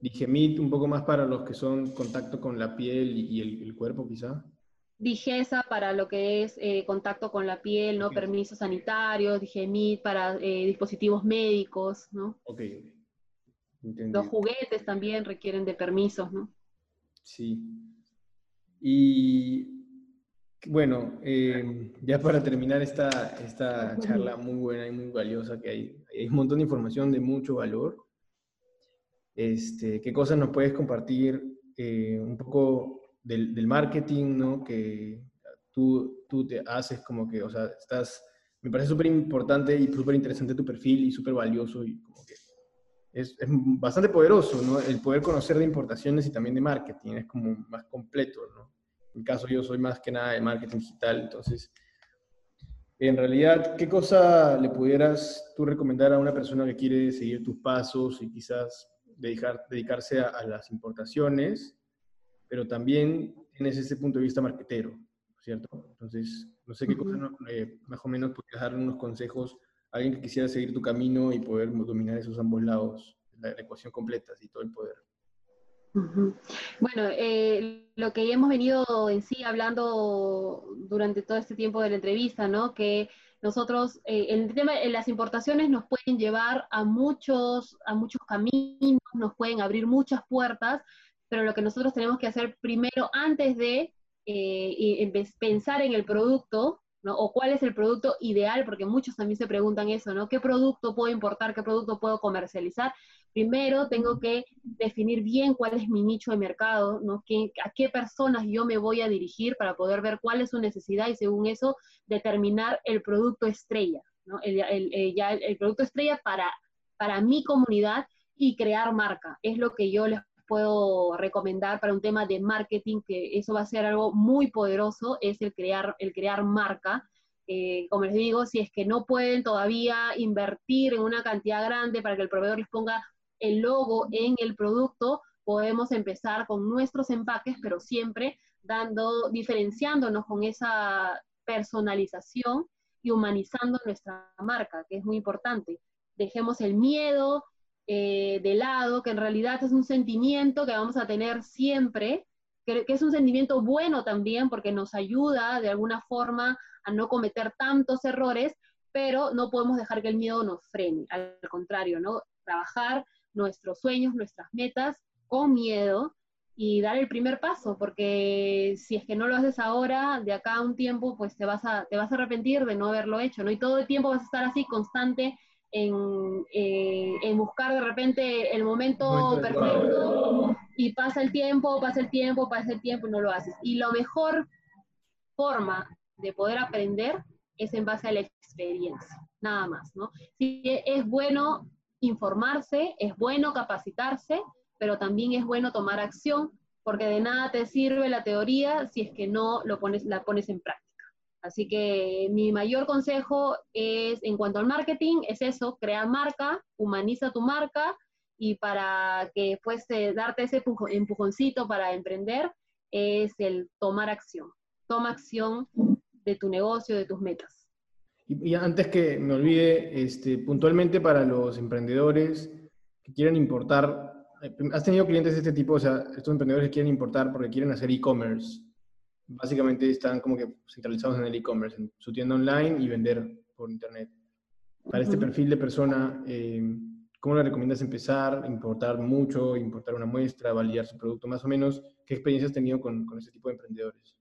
Digemit, un poco más para los que son contacto con la piel y, el, cuerpo, quizá. Digesa para lo que es eh, contacto con la piel, ¿no? Permisos sanitarios, Digemit para eh, dispositivos médicos, ¿no? Ok. Los juguetes también requieren de permisos, ¿no? Sí. Y bueno, eh, ya para terminar esta, esta charla muy buena y muy valiosa, que hay, hay un montón de información de mucho valor. Este, ¿Qué cosas nos puedes compartir eh, un poco del, del, marketing, ¿no? Que tú, tú te haces como que, o sea, estás, me parece súper importante y súper interesante tu perfil y súper valioso y como que es, es, bastante poderoso, ¿no? El poder conocer de importaciones y también de marketing, es como más completo, ¿no? En mi caso yo soy más que nada de marketing digital, entonces, en realidad, ¿qué cosa le pudieras tú recomendar a una persona que quiere seguir tus pasos y quizás dedicar, dedicarse a, las importaciones, pero también tienes ese punto de vista marquetero, ¿cierto? Entonces, no sé qué cosas eh, más o menos podrías dar unos consejos a alguien que quisiera seguir tu camino y poder dominar esos ambos lados, la, ecuación completa y todo el poder. Bueno, eh, lo que hemos venido en sí hablando durante todo este tiempo de la entrevista, ¿no? Que nosotros, eh, el tema, en las importaciones nos pueden llevar a muchos, a muchos caminos, nos pueden abrir muchas puertas, pero lo que nosotros tenemos que hacer primero, antes de eh, pensar en el producto, ¿no? O cuál es el producto ideal, porque muchos también se preguntan eso, ¿no? ¿Qué producto puedo importar? ¿Qué producto puedo comercializar? Primero tengo que definir bien cuál es mi nicho de mercado, ¿no? ¿A qué personas yo me voy a dirigir para poder ver cuál es su necesidad y según eso determinar el producto estrella, ¿no? El, el, ya el, producto estrella para, para mi comunidad y crear marca. Es lo que yo les puedo recomendar para un tema de marketing, que eso va a ser algo muy poderoso, es el crear, el crear marca. Eh, como les digo, si es que no pueden todavía invertir en una cantidad grande para que el proveedor les ponga el logo en el producto, podemos empezar con nuestros empaques, pero siempre dando, diferenciándonos con esa personalización y humanizando nuestra marca, que es muy importante. Dejemos el miedo, eh, de lado, que en realidad es un sentimiento que vamos a tener siempre, que, es un sentimiento bueno también porque nos ayuda de alguna forma a no cometer tantos errores, pero no podemos dejar que el miedo nos frene, al contrario, ¿no? Trabajar nuestros sueños, nuestras metas con miedo y dar el primer paso, porque si es que no lo haces ahora, de acá a un tiempo, pues te vas a, te vas a arrepentir de no haberlo hecho, ¿no? Y todo el tiempo vas a estar así constante eh, en, buscar de repente el momento perfecto y pasa el tiempo, pasa el tiempo, pasa el tiempo y no lo haces. Y la mejor forma de poder aprender es en base a la experiencia, nada más, ¿no? Sí, es bueno informarse, es bueno capacitarse, pero también es bueno tomar acción, porque de nada te sirve la teoría si es que no lo pones, la pones en práctica. Así que mi mayor consejo es, en cuanto al marketing, es eso, crea marca, humaniza tu marca y para que después darte ese empujoncito para emprender, es el tomar acción. Toma acción de tu negocio, de tus metas. Y, antes que me olvide, este, puntualmente para los emprendedores que quieren importar, eh, ¿has tenido clientes de este tipo? O sea, estos emprendedores que quieren importar porque quieren hacer e-commerce básicamente están como que centralizados en el e-commerce, en su tienda online y vender por internet. Para este perfil de persona, eh, ¿cómo le recomiendas empezar? ¿Importar mucho? ¿Importar una muestra? ¿Validar su producto? Más o menos, ¿qué experiencia has tenido con, con este tipo de emprendedores?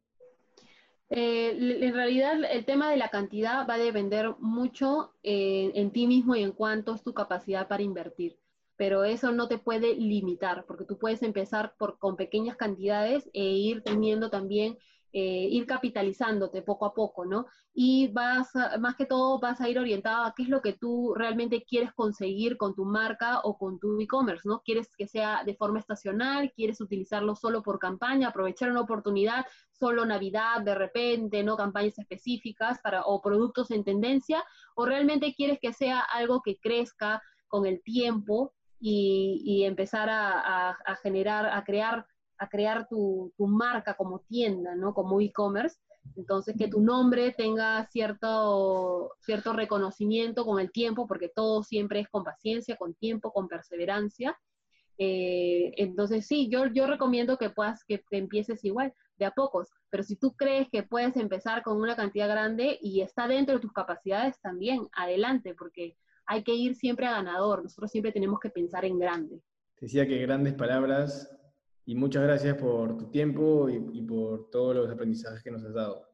Eh, en realidad, el tema de la cantidad va a depender mucho eh, en ti mismo y en cuánto es tu capacidad para invertir pero eso no te puede limitar, porque tú puedes empezar por, con pequeñas cantidades e ir teniendo también, eh, ir capitalizándote poco a poco, ¿no? Y vas, más que todo, vas a ir orientado a qué es lo que tú realmente quieres conseguir con tu marca o con tu e-commerce, ¿no? ¿Quieres que sea de forma estacional? ¿Quieres utilizarlo solo por campaña? ¿Aprovechar una oportunidad? ¿Solo Navidad de repente? ¿No? Campañas específicas para, o productos en tendencia? ¿O realmente quieres que sea algo que crezca con el tiempo y, empezar a, generar, a crear, a crear tu, marca como tienda, ¿no? Como e-commerce. Entonces, que tu nombre tenga cierto, cierto reconocimiento con el tiempo, porque todo siempre es con paciencia, con tiempo, con perseverancia. Eh, entonces, sí, yo, yo recomiendo que puedas, que, que empieces igual, de a pocos, pero si tú crees que puedes empezar con una cantidad grande y está dentro de tus capacidades, también adelante, porque hay que ir siempre a ganador, nosotros siempre tenemos que pensar en grande. Decía que grandes palabras y muchas gracias por tu tiempo y, y por todos los aprendizajes que nos has dado.